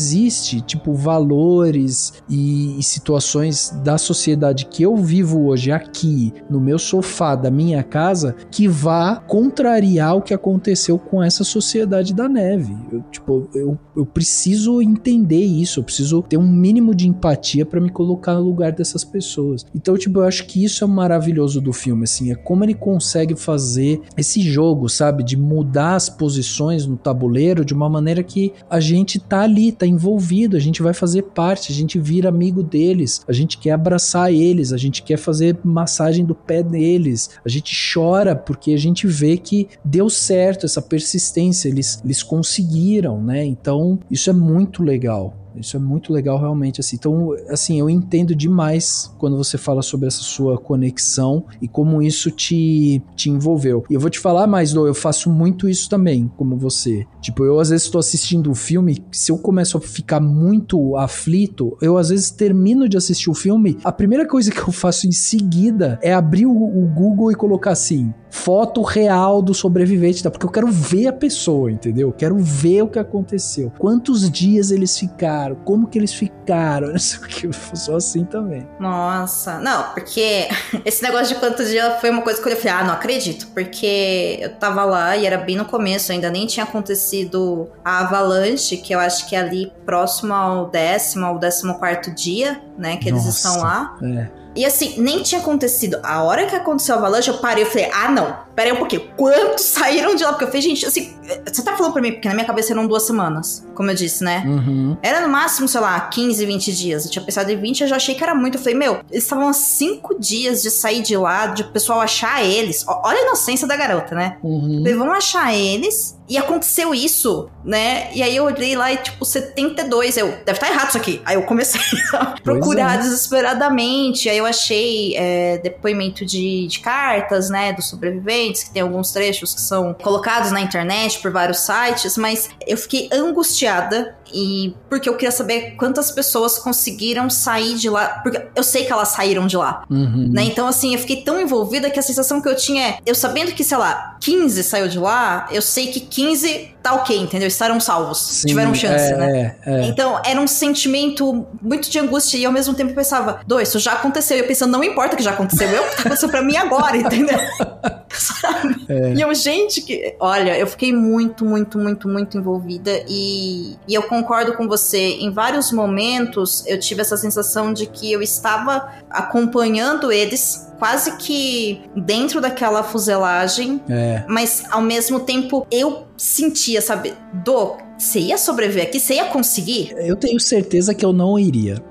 tipo, valores e, e situações da sociedade que eu vivo hoje aqui, no meu sofá da minha casa, que vá contrariar o que aconteceu com essa sociedade da neve. Eu, tipo, eu, eu preciso entender isso, eu preciso ter um mínimo de empatia para me colocar no lugar dessas pessoas. Então, tipo, eu acho que isso é maravilhoso do filme, assim, é como ele consegue fazer esse jogo, sabe, de mudar as posições no tabuleiro de uma maneira que a gente tá ali, tá envolvido, a gente vai fazer parte, a gente vira amigo deles, a gente quer abraçar eles, a gente quer fazer massagem do pé deles, a gente chora porque a gente vê que deu certo essa persistência, eles, eles conseguiram, né? Então, isso é muito legal. Isso é muito legal realmente assim. Então, assim, eu entendo demais quando você fala sobre essa sua conexão e como isso te, te envolveu. E eu vou te falar mais, eu faço muito isso também, como você. Tipo, eu às vezes estou assistindo um filme, se eu começo a ficar muito aflito, eu às vezes termino de assistir o filme, a primeira coisa que eu faço em seguida é abrir o, o Google e colocar assim, foto real do sobrevivente, tá? Porque eu quero ver a pessoa, entendeu? Eu quero ver o que aconteceu. Quantos dias eles ficaram, como que eles ficaram, não sei o que, sou assim também. Nossa, não, porque esse negócio de quanto dia foi uma coisa que eu falei, ah, não acredito, porque eu tava lá e era bem no começo, ainda nem tinha acontecido a avalanche, que eu acho que é ali próximo ao décimo, ao décimo quarto dia, né, que eles Nossa, estão lá. É. E assim, nem tinha acontecido. A hora que aconteceu a avalanche, eu parei e falei, ah, não, peraí um pouquinho. Quantos saíram de lá? Porque eu falei, gente, assim, você tá falando pra mim, porque na minha cabeça eram duas semanas, como eu disse, né? Uhum. Era no máximo, sei lá, 15, 20 dias. Eu tinha pensado em 20, eu já achei que era muito. Eu falei, meu, eles estavam há 5 dias de sair de lá, de o pessoal achar eles. Olha a inocência da garota, né? Uhum. Falei, vão achar eles. E aconteceu isso, né? E aí eu olhei lá e, tipo, 72. Eu, deve estar errado isso aqui. Aí eu comecei a procurar é. desesperadamente. Aí eu achei é, depoimento de, de cartas, né? Dos sobreviventes, que tem alguns trechos que são colocados na internet por vários sites. Mas eu fiquei angustiada. E porque eu queria saber quantas pessoas conseguiram sair de lá. Porque eu sei que elas saíram de lá. Uhum. Né? Então, assim, eu fiquei tão envolvida que a sensação que eu tinha é, eu sabendo que, sei lá, 15 saiu de lá, eu sei que 15 tá ok, entendeu? Estarão salvos. Sim, tiveram chance, é, né? É, é. Então, era um sentimento muito de angústia e ao mesmo tempo eu pensava, do, isso já aconteceu. E eu pensando, não importa que já aconteceu, eu que tá acontecendo pra mim agora, entendeu? Sabe? E eu, gente, que. Olha, eu fiquei muito, muito, muito, muito envolvida e, e eu concordo com você. Em vários momentos eu tive essa sensação de que eu estava acompanhando eles quase que dentro daquela fuselagem, É. mas ao mesmo tempo eu sentia, sabe, do você ia sobreviver aqui, você ia conseguir? Eu tenho certeza que eu não iria.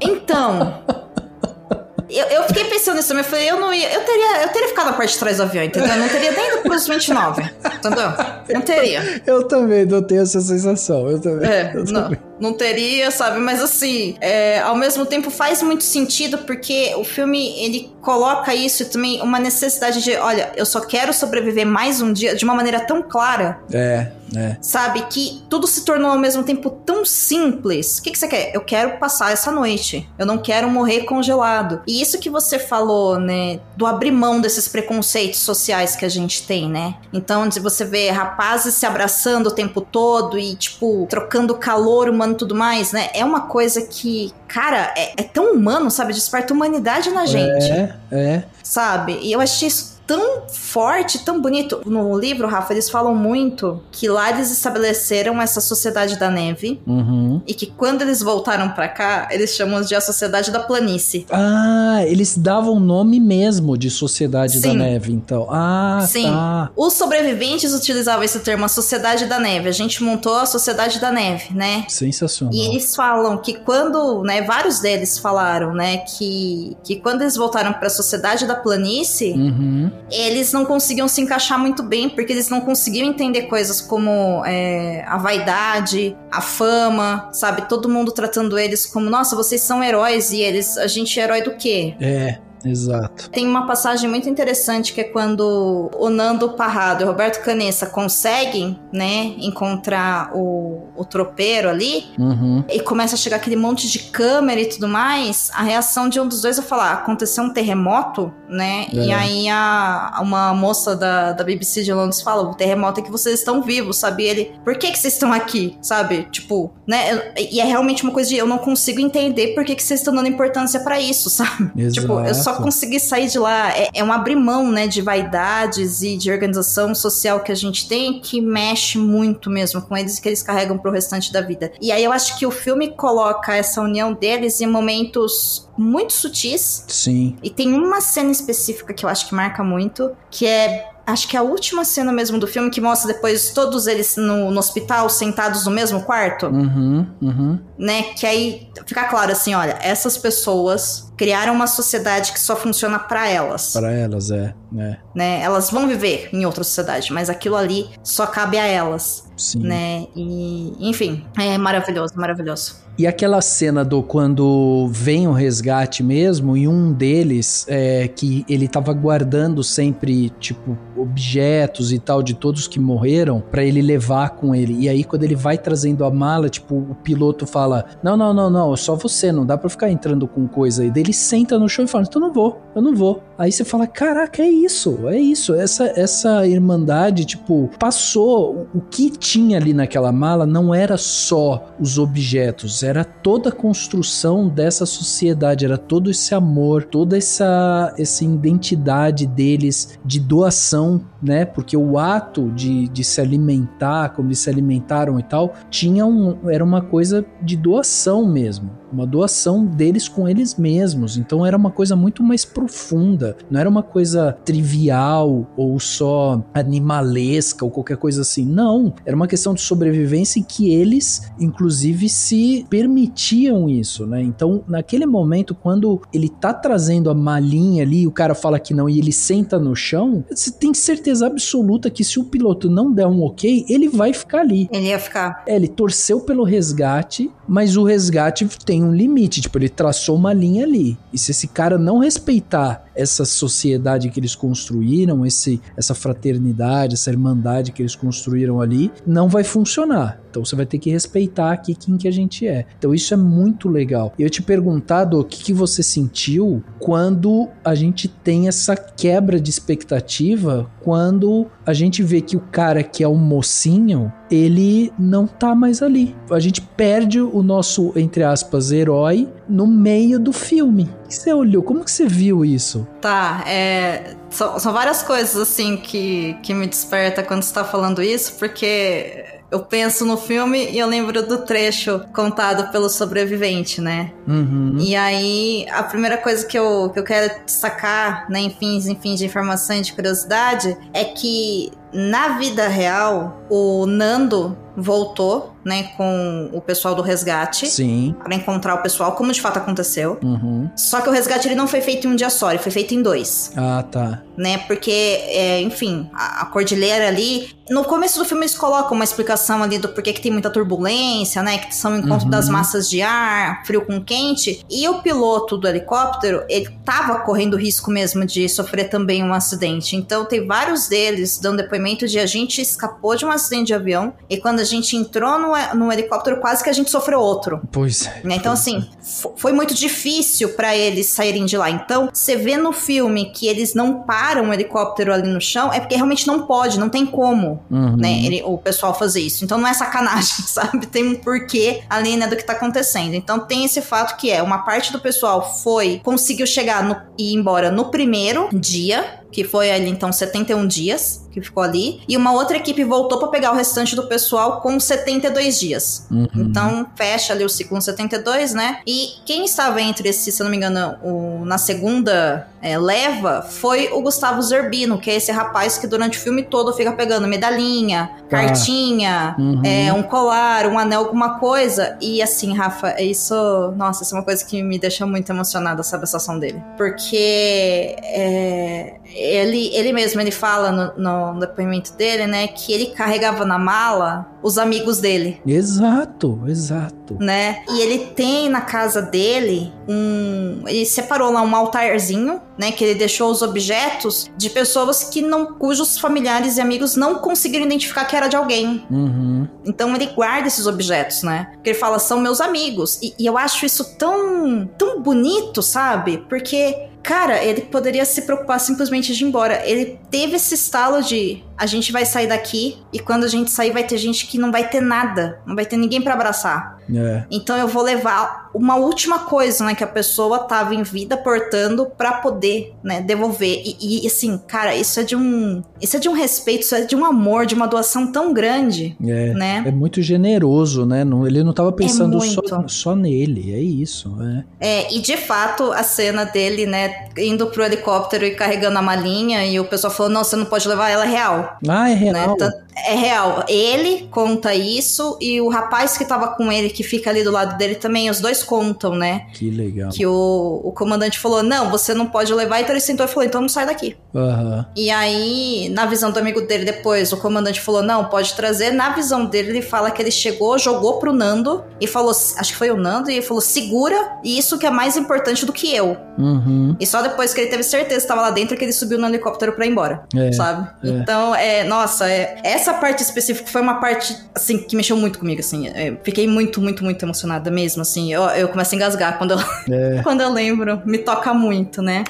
Então. Eu, eu fiquei pensando nisso também. Eu falei, eu não ia. Eu teria, eu teria ficado na parte de trás do avião, entendeu? Eu não teria nem ido pros 29. Entendeu? Não teria. Eu também não tenho essa sensação. Eu também. É, eu não, também. Não teria, sabe? Mas assim, é, ao mesmo tempo faz muito sentido porque o filme ele coloca isso também uma necessidade de, olha, eu só quero sobreviver mais um dia de uma maneira tão clara, É. É. Sabe? Que tudo se tornou ao mesmo tempo tão simples. O que, que você quer? Eu quero passar essa noite. Eu não quero morrer congelado. E isso que você falou, né? Do abrir mão desses preconceitos sociais que a gente tem, né? Então, de você ver rapazes se abraçando o tempo todo e, tipo, trocando calor humano e tudo mais, né? É uma coisa que, cara, é, é tão humano, sabe? Desperta humanidade na gente. É, é. Sabe? E eu achei isso tão forte, tão bonito. No livro, Rafa, eles falam muito que lá eles estabeleceram essa sociedade da neve Uhum. e que quando eles voltaram pra cá, eles chamam de a sociedade da planície. Ah, eles davam nome mesmo de Sociedade da Sim. Neve, então. Ah, Sim. tá. Os sobreviventes utilizavam esse termo, a sociedade da neve. A gente montou a sociedade da neve, né? Sensacional. E eles falam que quando, né, vários deles falaram, né, que, que quando eles voltaram para a sociedade da planície, Uhum. Eles não conseguiam se encaixar muito bem, porque eles não conseguiam entender coisas como é, a vaidade, a fama, sabe? Todo mundo tratando eles como, nossa, vocês são heróis, e eles, a gente é herói do quê? É, exato. Tem uma passagem muito interessante que é quando o Nando Parrado e o Roberto Canessa conseguem, né, encontrar o, o tropeiro ali, Uhum. e começa a chegar aquele monte de câmera e tudo mais, a reação de um dos dois é falar, aconteceu um terremoto, né? É. E aí a, uma moça da, da BBC de Londres fala, o terremoto é que vocês estão vivos, sabe? E ele, por que que vocês estão aqui, sabe? Tipo, né? E é realmente uma coisa de, eu não consigo entender por que que vocês estão dando importância pra isso, sabe? Tipo, eu só Exato. consegui sair de lá. É, é um abrir mão, né, de vaidades e de organização social que a gente tem que mexe muito mesmo com eles e que eles carregam pro restante da vida. E aí eu acho que o filme coloca essa união deles em momentos muito sutis. Sim. E tem uma cena específica que eu acho que marca muito, que é. Acho que é a última cena mesmo do filme que mostra depois todos eles no, no hospital sentados no mesmo quarto Uhum. Uhum. né? Que aí fica claro assim, olha, essas pessoas criaram uma sociedade que só funciona pra elas, Para elas, é. é. né? Elas vão viver em outra sociedade, mas aquilo ali só cabe a elas, Sim. né? E, enfim, é maravilhoso, maravilhoso. E aquela cena do quando vem o resgate mesmo, e um deles, é, que ele tava guardando sempre, tipo, objetos e tal de todos que morreram, pra ele levar com ele. E aí, quando ele vai trazendo a mala, tipo, o piloto fala: Não, não, não, não, é só você, não dá pra ficar entrando com coisa aí. Daí ele senta no chão e fala: Então não vou, eu não vou. Aí você fala: Caraca, é isso, é isso. Essa, essa irmandade, tipo, passou. O que tinha ali naquela mala não era só os objetos, era toda a construção dessa sociedade, era todo esse amor, toda essa, essa identidade deles de doação, né? Porque o ato de, de se alimentar, como eles se alimentaram e tal, tinha um, era uma coisa de doação mesmo. Uma doação deles com eles mesmos. Então era uma coisa muito mais profunda. Não era uma coisa trivial ou só animalesca ou qualquer coisa assim. Não. Era uma questão de sobrevivência em que eles, inclusive, se permitiam isso, né? Então, naquele momento, quando ele tá trazendo a malinha ali, o cara fala que não e ele senta no chão, você tem certeza absoluta que se o piloto não der um ok, ele vai ficar ali. Ele ia ficar. É, ele torceu pelo resgate, mas o resgate tem um limite, tipo, ele traçou uma linha ali. E se esse cara não respeitar essa sociedade que eles construíram, esse, essa fraternidade, essa irmandade que eles construíram ali, não vai funcionar. Então você vai ter que respeitar aqui quem que a gente é. Então isso é muito legal. Eu te perguntado o que, que você sentiu quando a gente tem essa quebra de expectativa, quando a gente vê que o cara que é o mocinho, ele não tá mais ali. A gente perde o nosso, entre aspas, herói no meio do filme. O que você olhou? Como que você viu isso? Tá, é. São, são várias coisas assim que, que me desperta quando você tá falando isso, porque eu penso no filme e eu lembro do trecho contado pelo sobrevivente, né? Uhum. E aí, a primeira coisa que eu, que eu quero destacar, né, em fins, em fins de informação e de curiosidade, é que na vida real, o Nando voltou né, com o pessoal do resgate. Sim. Pra encontrar o pessoal, como de fato aconteceu. Uhum. Só que o resgate ele não foi feito em um dia só, ele foi feito em dois. Ah, tá. Né? Porque, é, enfim, a, a cordilheira ali. No começo do filme eles colocam uma explicação ali do porquê que tem muita turbulência, né? Que são encontro Uhum. das massas de ar, frio com quente. E o piloto do helicóptero, ele tava correndo risco mesmo de sofrer também um acidente. Então tem vários deles dando depoimento de a gente escapou de um acidente de avião. E quando a gente entrou no, no helicóptero, quase que a gente sofreu outro. Pois é. Né? Então, assim, fo- foi muito difícil pra eles saírem de lá. Então, você vê no filme que eles não param o helicóptero ali no chão, é porque realmente não pode, não tem como, Uhum. né, ele- o pessoal fazer isso. Então, não é sacanagem, sabe? Tem um porquê ali, né, do que tá acontecendo. Então, tem esse fato que é, uma parte do pessoal foi, conseguiu chegar no, e ir embora no primeiro dia, que foi ali, então, 71 dias, que ficou ali, e uma outra equipe voltou pra pegar o restante do pessoal com 72 dias. Uhum. Então, fecha ali o ciclo 72, né? E quem estava entre esse, se eu não me engano, o- na segunda é, leva foi o Gustavo Zerbino, que é esse rapaz que durante o filme todo fica pegando medalhinha, Tá. cartinha, Uhum. é, um colar, um anel, alguma coisa. E assim, Rafa, isso. Nossa, isso é uma coisa que me deixa muito emocionada, sabe, essa ação dele. Porque é, ele, ele mesmo, ele fala no, no depoimento dele, né, que ele carregava na mala os amigos dele Exato, exato. Né? E ele tem na casa dele um. Ele separou lá um altarzinho, né? Que ele deixou os objetos de pessoas que não. cujos familiares e amigos não conseguiram identificar que era de alguém. Uhum. Então ele guarda esses objetos, né? Porque ele fala, são meus amigos. E, e eu acho isso tão. tão bonito, sabe? Porque. Cara, ele poderia se preocupar simplesmente de ir embora. Ele teve esse estalo de a gente vai sair daqui e quando a gente sair vai ter gente que não vai ter nada, não vai ter ninguém pra abraçar. É. Então eu vou levar uma última coisa, né, que a pessoa tava em vida portando pra poder, né, devolver. E, e, assim, cara, isso é de um, isso é de um respeito, isso é de um amor, de uma doação tão grande, É. né? É muito generoso, né? Não- ele não tava pensando só, muito. só nele, é isso. É. É, e de fato, a cena dele, né, indo pro helicóptero e carregando a malinha e o pessoal falou: "Não, você não pode levar ela é real". Ah, é Né? real. Tan- É real. Ele conta isso e o rapaz que tava com ele, que fica ali do lado dele também, os dois contam, né? Que legal. Que o, o comandante falou: não, você não pode levar. Então ele sentou e falou: então não sai daqui. Aham. E aí, na visão do amigo dele depois, o comandante falou: não, pode trazer. Na visão dele, ele fala que ele chegou, jogou pro Nando e falou: acho que foi o Nando, e ele falou: segura, e isso que é mais importante do que eu. Uhum. E só depois que ele teve certeza que estava lá dentro que ele subiu no helicóptero pra ir embora. É, sabe? é. Então, é, nossa, é, essa parte específica foi uma parte, assim, que mexeu muito comigo, assim. é, fiquei muito, muito, muito emocionada mesmo, assim. Eu, eu começo a engasgar quando eu, É. quando eu lembro. Me toca muito, né?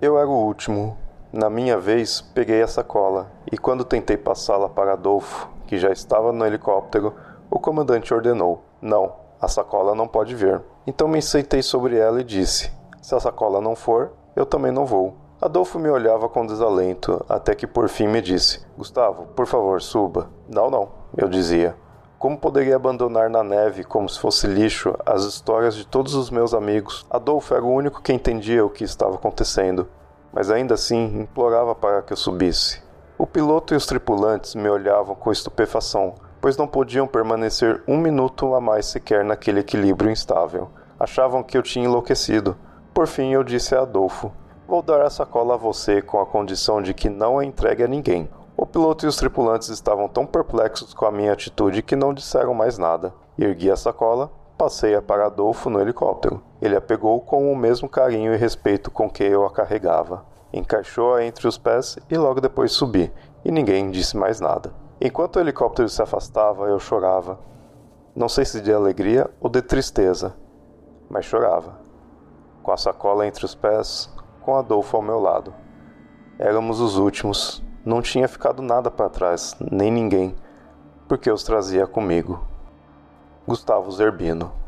Eu era o último. Na minha vez, peguei a sacola e quando tentei passá-la para Adolfo, que já estava no helicóptero, o comandante ordenou: Não, a sacola não pode vir. Então me sentei sobre ela e disse: Se a sacola não for, eu também não vou. Adolfo me olhava com desalento, até que por fim me disse: Gustavo, por favor, suba. Não, não, eu dizia. Como poderia abandonar na neve como se fosse lixo as histórias de todos os meus amigos? Adolfo era o único que entendia o que estava acontecendo, mas ainda assim implorava para que eu subisse. O piloto e os tripulantes me olhavam com estupefação, pois não podiam permanecer um minuto a mais sequer naquele equilíbrio instável. Achavam que eu tinha enlouquecido. Por fim, eu disse a Adolfo: Vou dar a sacola a você com a condição de que não a entregue a ninguém. O piloto e os tripulantes estavam tão perplexos com a minha atitude que não disseram mais nada. Ergui a sacola, passei-a para Adolfo no helicóptero. Ele a pegou com o mesmo carinho e respeito com que eu a carregava. Encaixou-a entre os pés e logo depois subi, e ninguém disse mais nada. Enquanto o helicóptero se afastava, eu chorava. Não sei se de alegria ou de tristeza, mas chorava. Com a sacola entre os pés, com Adolfo ao meu lado. Éramos os últimos, não tinha ficado nada para trás, nem ninguém, porque os trazia comigo. Gustavo Zerbino.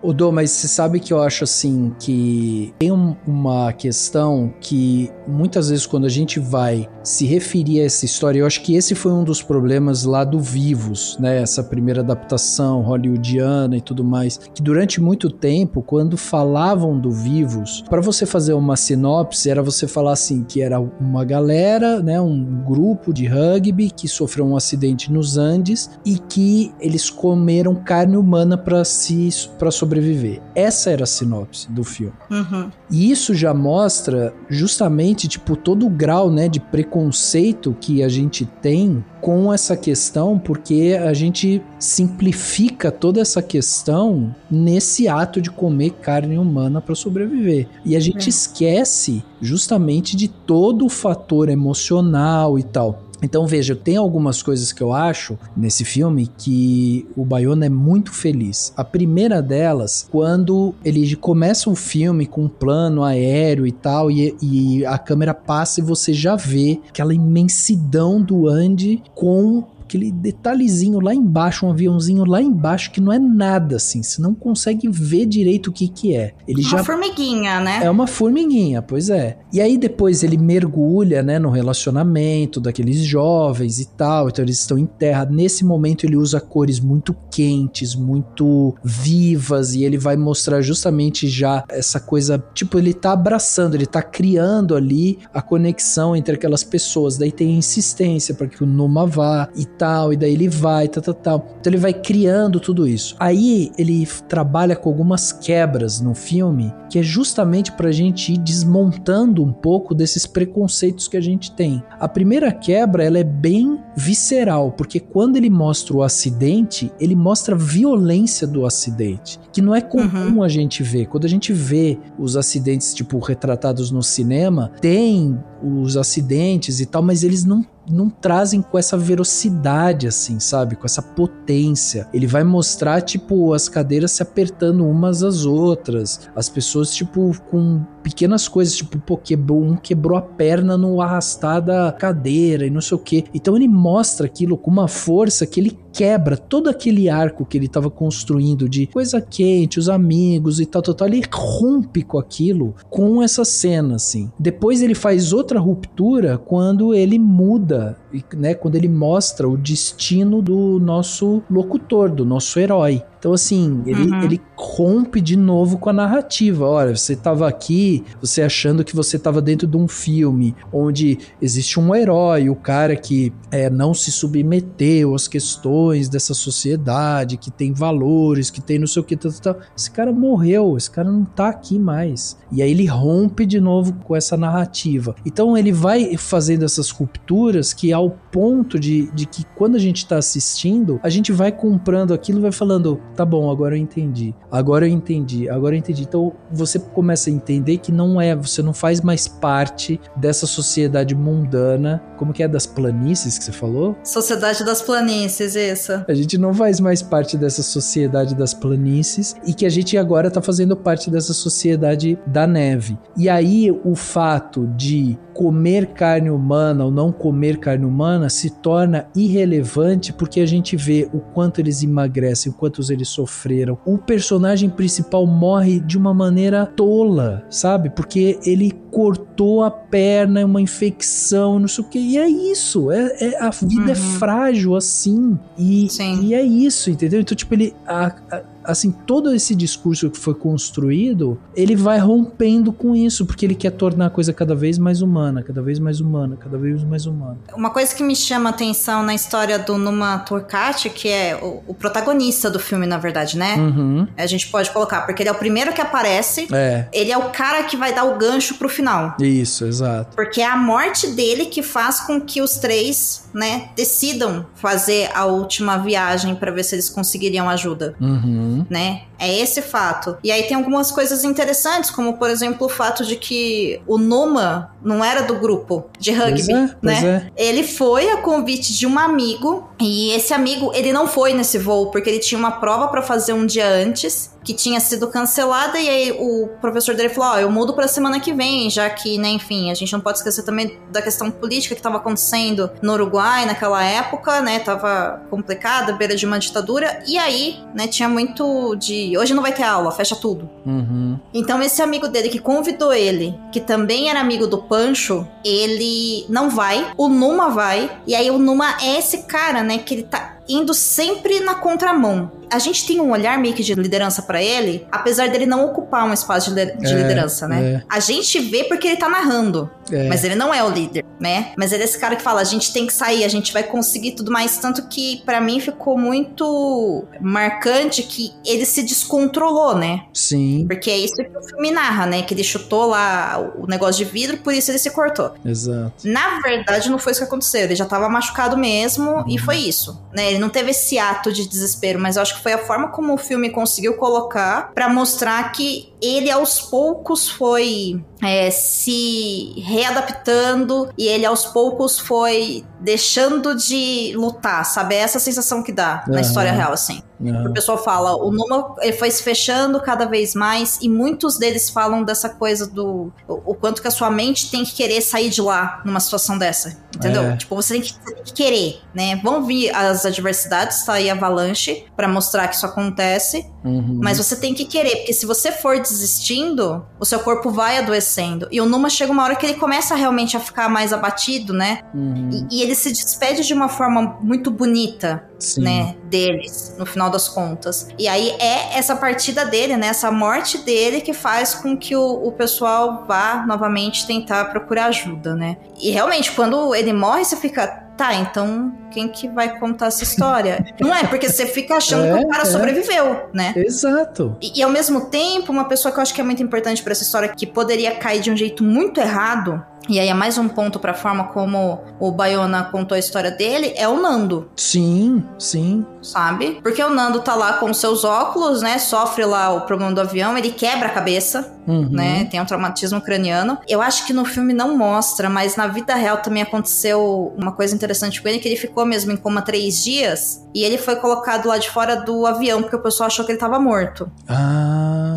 O Dô, mas você sabe que eu acho assim que tem um, uma questão que muitas vezes quando a gente vai se referir a essa história, eu acho que esse foi um dos problemas lá do Vivos, né? Essa primeira adaptação hollywoodiana e tudo mais, que durante muito tempo, quando falavam do Vivos, para você fazer uma sinopse era você falar assim que era uma galera, né, um grupo de rugby que sofreu um acidente nos Andes e que eles comeram carne humana para se para sobreviver. Essa era a sinopse do filme. Uhum. E isso já mostra justamente tipo todo o grau, né, de preconceito que a gente tem com essa questão, porque a gente simplifica toda essa questão nesse ato de comer carne humana para sobreviver. E a gente é. esquece justamente de todo o fator emocional e tal. Então veja, tem algumas coisas que eu acho nesse filme que o Bayona é muito feliz. A primeira delas, quando ele começa o filme com um plano aéreo e tal, e, e a câmera passa e você já vê aquela imensidão do Andy com aquele detalhezinho lá embaixo, um aviãozinho lá embaixo que não é nada assim, você não consegue ver direito o que que é. Ele uma já formiguinha, né? É uma formiguinha, pois é. E aí depois ele mergulha, né, no relacionamento daqueles jovens e tal, então eles estão em terra. Nesse momento ele usa cores muito quentes, muito vivas e ele vai mostrar justamente já essa coisa, tipo, ele tá abraçando, ele tá criando ali a conexão entre aquelas pessoas. Daí tem insistência para que o Numa vá e tal, e daí ele vai, tal, tal, tal. Então ele vai criando tudo isso. Aí ele trabalha com algumas quebras no filme, que é justamente pra gente ir desmontando um pouco desses preconceitos que a gente tem. A primeira quebra, ela é bem visceral, porque quando ele mostra o acidente, ele mostra a violência do acidente, que não é comum uhum. a gente ver. Quando a gente vê os acidentes, tipo, retratados no cinema, tem os acidentes e tal, mas eles não não trazem com essa velocidade, assim, sabe? Com essa potência. Ele vai mostrar, tipo, as cadeiras se apertando umas às outras, as pessoas, tipo, com pequenas coisas, tipo, pô, quebrou, um quebrou a perna no arrastar da cadeira e não sei o que. Então ele mostra aquilo com uma força que ele quebra todo aquele arco que ele estava construindo de coisa quente, os amigos e tal, tal, tal. Ele rompe com aquilo com essa cena, assim. Depois ele faz outra ruptura quando ele muda, né? Quando ele mostra o destino do nosso locutor, do nosso herói. Então, assim, ele, uhum. ele rompe de novo com a narrativa. Olha, você estava aqui, você achando que você estava dentro de um filme onde existe um herói, o cara que é, não se submeteu às questões dessa sociedade, que tem valores, que tem não sei o que, tal, tal. esse cara morreu, esse cara não tá aqui mais. E aí ele rompe de novo com essa narrativa. Então ele vai fazendo essas rupturas que ao ponto de, de que quando a gente está assistindo, a gente vai comprando aquilo, vai falando tá bom, agora eu entendi. Agora eu entendi, agora eu entendi. Então você começa a entender que não é, você não faz mais parte dessa sociedade mundana, como que é das planícies que você falou? Sociedade das planícies, isso. A gente não faz mais parte dessa sociedade das planícies e que a gente agora tá fazendo parte dessa sociedade da neve. E aí o fato de comer carne humana ou não comer carne humana se torna irrelevante porque a gente vê o quanto eles emagrecem, o quanto eles sofreram. O personagem principal morre de uma maneira tola, sabe? Porque ele cortou a perna, é uma infecção, não sei o que. E é isso. É, é a vida é uhum. é frágil assim. E, e é isso, entendeu? Então, tipo, ele. A, a, assim, todo esse discurso que foi construído, ele vai rompendo com isso, porque ele quer tornar a coisa cada vez mais humana, cada vez mais humana, cada vez mais humana. Uma coisa que me chama atenção na história do Numa Turcati, que é o, o, protagonista do filme, na verdade, né? Uhum. A gente pode colocar, porque ele é o primeiro que aparece. É. Ele é o cara que vai dar o gancho pro final. Isso, exato. Porque é a morte dele que faz com que os três, né, decidam fazer a última viagem para ver se eles conseguiriam ajuda. Uhum. Uhum. né? É esse fato. E aí tem algumas coisas interessantes, como por exemplo o fato de que o Numa não era do grupo de rugby, é, né? É. Ele foi a convite de um amigo e esse amigo ele não foi nesse voo porque ele tinha uma prova para fazer um dia antes que tinha sido cancelada, e aí o professor dele falou: Ó, oh, eu mudo pra semana que vem, já que, né, enfim, a gente não pode esquecer também da questão política que estava acontecendo no Uruguai naquela época, né? Tava complicada, beira de uma ditadura, e aí, né, tinha muito de hoje não vai ter aula, fecha tudo. Uhum. Então, esse amigo dele que convidou ele, que também era amigo do Pancho, ele não vai, o Numa vai, e aí o Numa é esse cara, né, que ele tá indo sempre na contramão a gente tem um olhar meio que de liderança para ele, apesar dele não ocupar um espaço de, de é, liderança, né? É. A gente vê porque ele tá narrando, é. mas ele não é o líder, né? Mas ele é esse cara que fala, a gente tem que sair, a gente vai conseguir tudo mais, tanto que para mim ficou muito marcante que ele se descontrolou, né? Sim. Porque é isso que o filme narra, né? Que ele chutou lá o negócio de vidro, por isso ele se cortou. Exato. Na verdade, não foi isso que aconteceu, ele já tava machucado mesmo uhum. e foi isso, né? Não teve esse ato de desespero, mas eu acho que foi a forma como o filme conseguiu colocar para mostrar que ele aos poucos foi é, se readaptando e ele aos poucos foi deixando de lutar, sabe? É essa sensação que dá uhum. na história real, assim. Uhum. O pessoal fala, o Numa ele foi se fechando cada vez mais e muitos deles falam dessa coisa do o, o, quanto que a sua mente tem que querer sair de lá numa situação dessa, entendeu? É. Tipo, você tem que, tem que, querer, né? Vão vir as adversidades, tá aí avalanche para mostrar que isso acontece, uhum. mas você tem que querer, porque se você for desistindo, o seu corpo vai adoecendo. E o Numa chega uma hora que ele começa realmente a ficar mais abatido, né? Uhum. E, e ele se despede de uma forma muito bonita, Sim. né? Deles, no final das contas. E aí é essa partida dele, né? Essa morte dele que faz com que o, o pessoal vá novamente tentar procurar ajuda, né? E realmente, quando ele morre, você fica tá, então quem que vai contar essa história? Não é, porque você fica achando é, que o cara é. sobreviveu, né? Exato. E, e, ao mesmo tempo, uma pessoa que eu acho que é muito importante para essa história, que poderia cair de um jeito muito errado, e aí é mais um ponto para a forma como o Bayona contou a história dele, é o Nando. Sim, sim. Sabe? Porque o Nando tá lá com seus óculos, né? Sofre lá o problema do avião, ele quebra a cabeça, uhum. né? Tem um traumatismo craniano. Eu acho que no filme não mostra, mas na vida real também aconteceu uma coisa interessante com ele, que ele ficou mesmo em coma três dias e ele foi colocado lá de fora do avião, porque o pessoal achou que ele tava morto. Ah.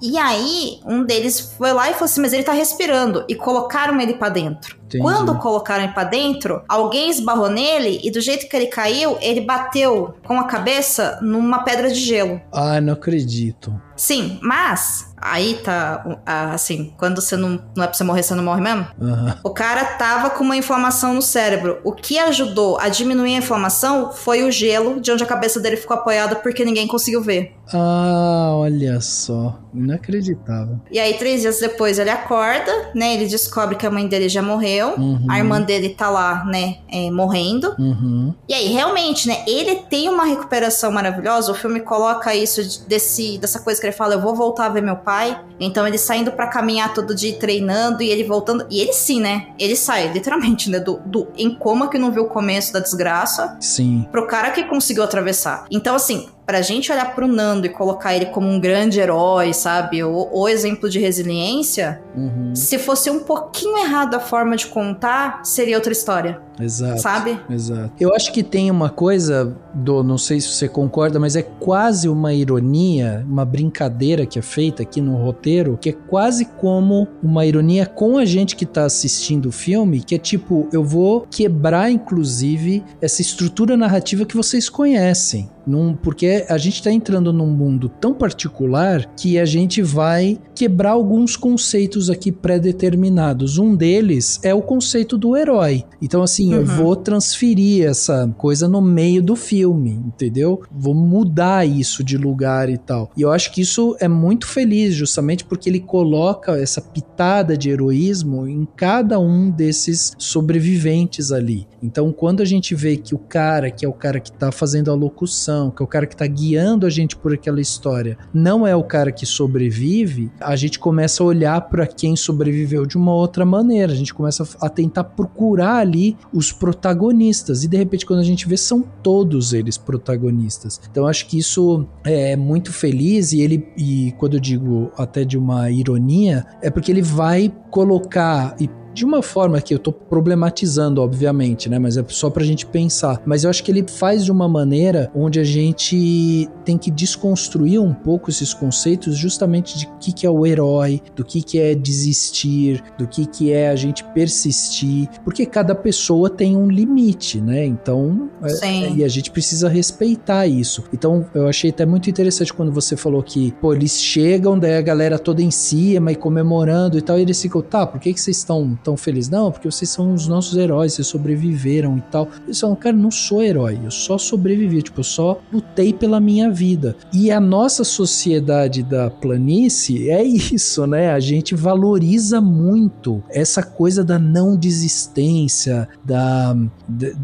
E aí, um deles foi lá e falou assim: Mas ele tá respirando. E colocaram ele para dentro. Entendi. Quando colocaram ele pra dentro, alguém esbarrou nele e do jeito que ele caiu, ele bateu com a cabeça numa pedra de gelo. Ah, não acredito. Sim, mas aí tá assim, quando você não, não é pra você morrer, você não morre mesmo. Uhum. O cara tava com uma inflamação no cérebro. O que ajudou a diminuir a inflamação foi o gelo de onde a cabeça dele ficou apoiada porque ninguém conseguiu ver. Ah, olha só. Inacreditável. E aí, três dias depois, ele acorda, né? Ele descobre que a mãe dele já morreu. Uhum. A irmã dele tá lá, né? É, morrendo. Uhum. E aí, realmente, né? Ele tem uma recuperação maravilhosa. O filme coloca isso desse, dessa coisa que ele fala: eu vou voltar a ver meu pai. Então, ele saindo para caminhar todo dia treinando e ele voltando. E ele sim, né? Ele sai, literalmente, né? Do, do em coma que não viu o começo da desgraça. Sim. Pro cara que conseguiu atravessar. Então, assim, pra gente olhar pro Nando e colocar ele como um grande herói, sabe? O, o exemplo de resiliência, uhum. se fosse um pouquinho errado a forma de contar, seria outra história. Exato. Sabe? Exato. Eu acho que tem uma coisa, do, não sei se você concorda, mas é quase uma ironia, uma brincadeira que é feita aqui no roteiro, que é quase como uma ironia com a gente que tá assistindo o filme, que é tipo, eu vou quebrar, inclusive, essa estrutura narrativa que vocês conhecem. Num, porque a gente está entrando num mundo tão particular que a gente vai quebrar alguns conceitos aqui pré-determinados. Um deles é o conceito do herói. Então, assim, uhum. eu vou transferir essa coisa no meio do filme, entendeu? Vou mudar isso de lugar e tal. E eu acho que isso é muito feliz, justamente porque ele coloca essa pitada de heroísmo em cada um desses sobreviventes ali. Então, quando a gente vê que o cara, que é o cara que está fazendo a locução, que é o cara que está guiando a gente por aquela história, não é o cara que sobrevive, a gente começa a olhar para quem sobreviveu de uma outra maneira. A gente começa a tentar procurar ali os protagonistas. E de repente, quando a gente vê, são todos eles protagonistas. Então, acho que isso é muito feliz. E ele, e quando eu digo até de uma ironia, é porque ele vai colocar e de uma forma que eu tô problematizando, obviamente, né? Mas é só pra gente pensar. Mas eu acho que ele faz de uma maneira onde a gente tem que desconstruir um pouco esses conceitos justamente de o que, que é o herói, do que, que é desistir, do que, que é a gente persistir, porque cada pessoa tem um limite, né? Então, é, e a gente precisa respeitar isso. Então, eu achei até muito interessante quando você falou que, pô, eles chegam, daí a galera toda em cima e comemorando e tal, e eles ficam, tá, por que, que vocês estão tão felizes? Não, porque vocês são os nossos heróis, vocês sobreviveram e tal. Eles falam, cara, não sou herói, eu só sobrevivi, tipo, eu só lutei pela minha vida. E a nossa sociedade da planície é isso, né? A gente valoriza muito essa coisa da não desistência, da,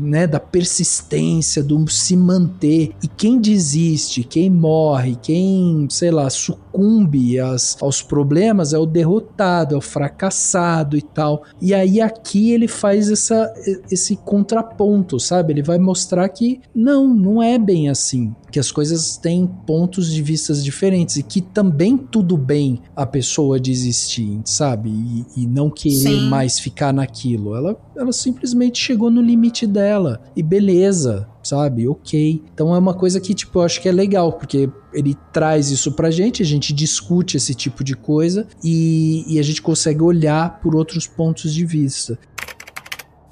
né, da persistência, do se manter. E quem desiste, quem morre, quem, sei lá, sucumbe às, aos problemas é o derrotado, é o fracassado e tal. E aí aqui ele faz essa, esse contraponto, sabe? Ele vai mostrar que não, não é bem assim que as coisas têm pontos de vistas diferentes e que também tudo bem a pessoa desistir, sabe? E, e não querer Sim. mais ficar naquilo. Ela, ela simplesmente chegou no limite dela e beleza, sabe? Ok. Então é uma coisa que, tipo, eu acho que é legal, porque ele traz isso pra gente, a gente discute esse tipo de coisa e, e a gente consegue olhar por outros pontos de vista.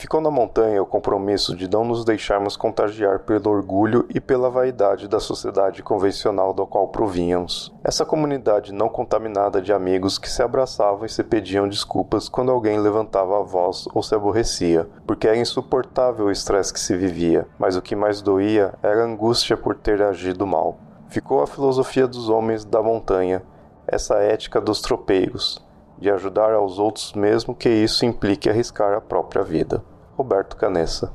Ficou na montanha o compromisso de não nos deixarmos contagiar pelo orgulho e pela vaidade da sociedade convencional da qual provínhamos. Essa comunidade não contaminada de amigos que se abraçavam e se pediam desculpas quando alguém levantava a voz ou se aborrecia, porque era insuportável o estresse que se vivia, mas o que mais doía era a angústia por ter agido mal. Ficou a filosofia dos homens da montanha, essa ética dos tropeiros, de ajudar aos outros mesmo que isso implique arriscar a própria vida. Roberto Canessa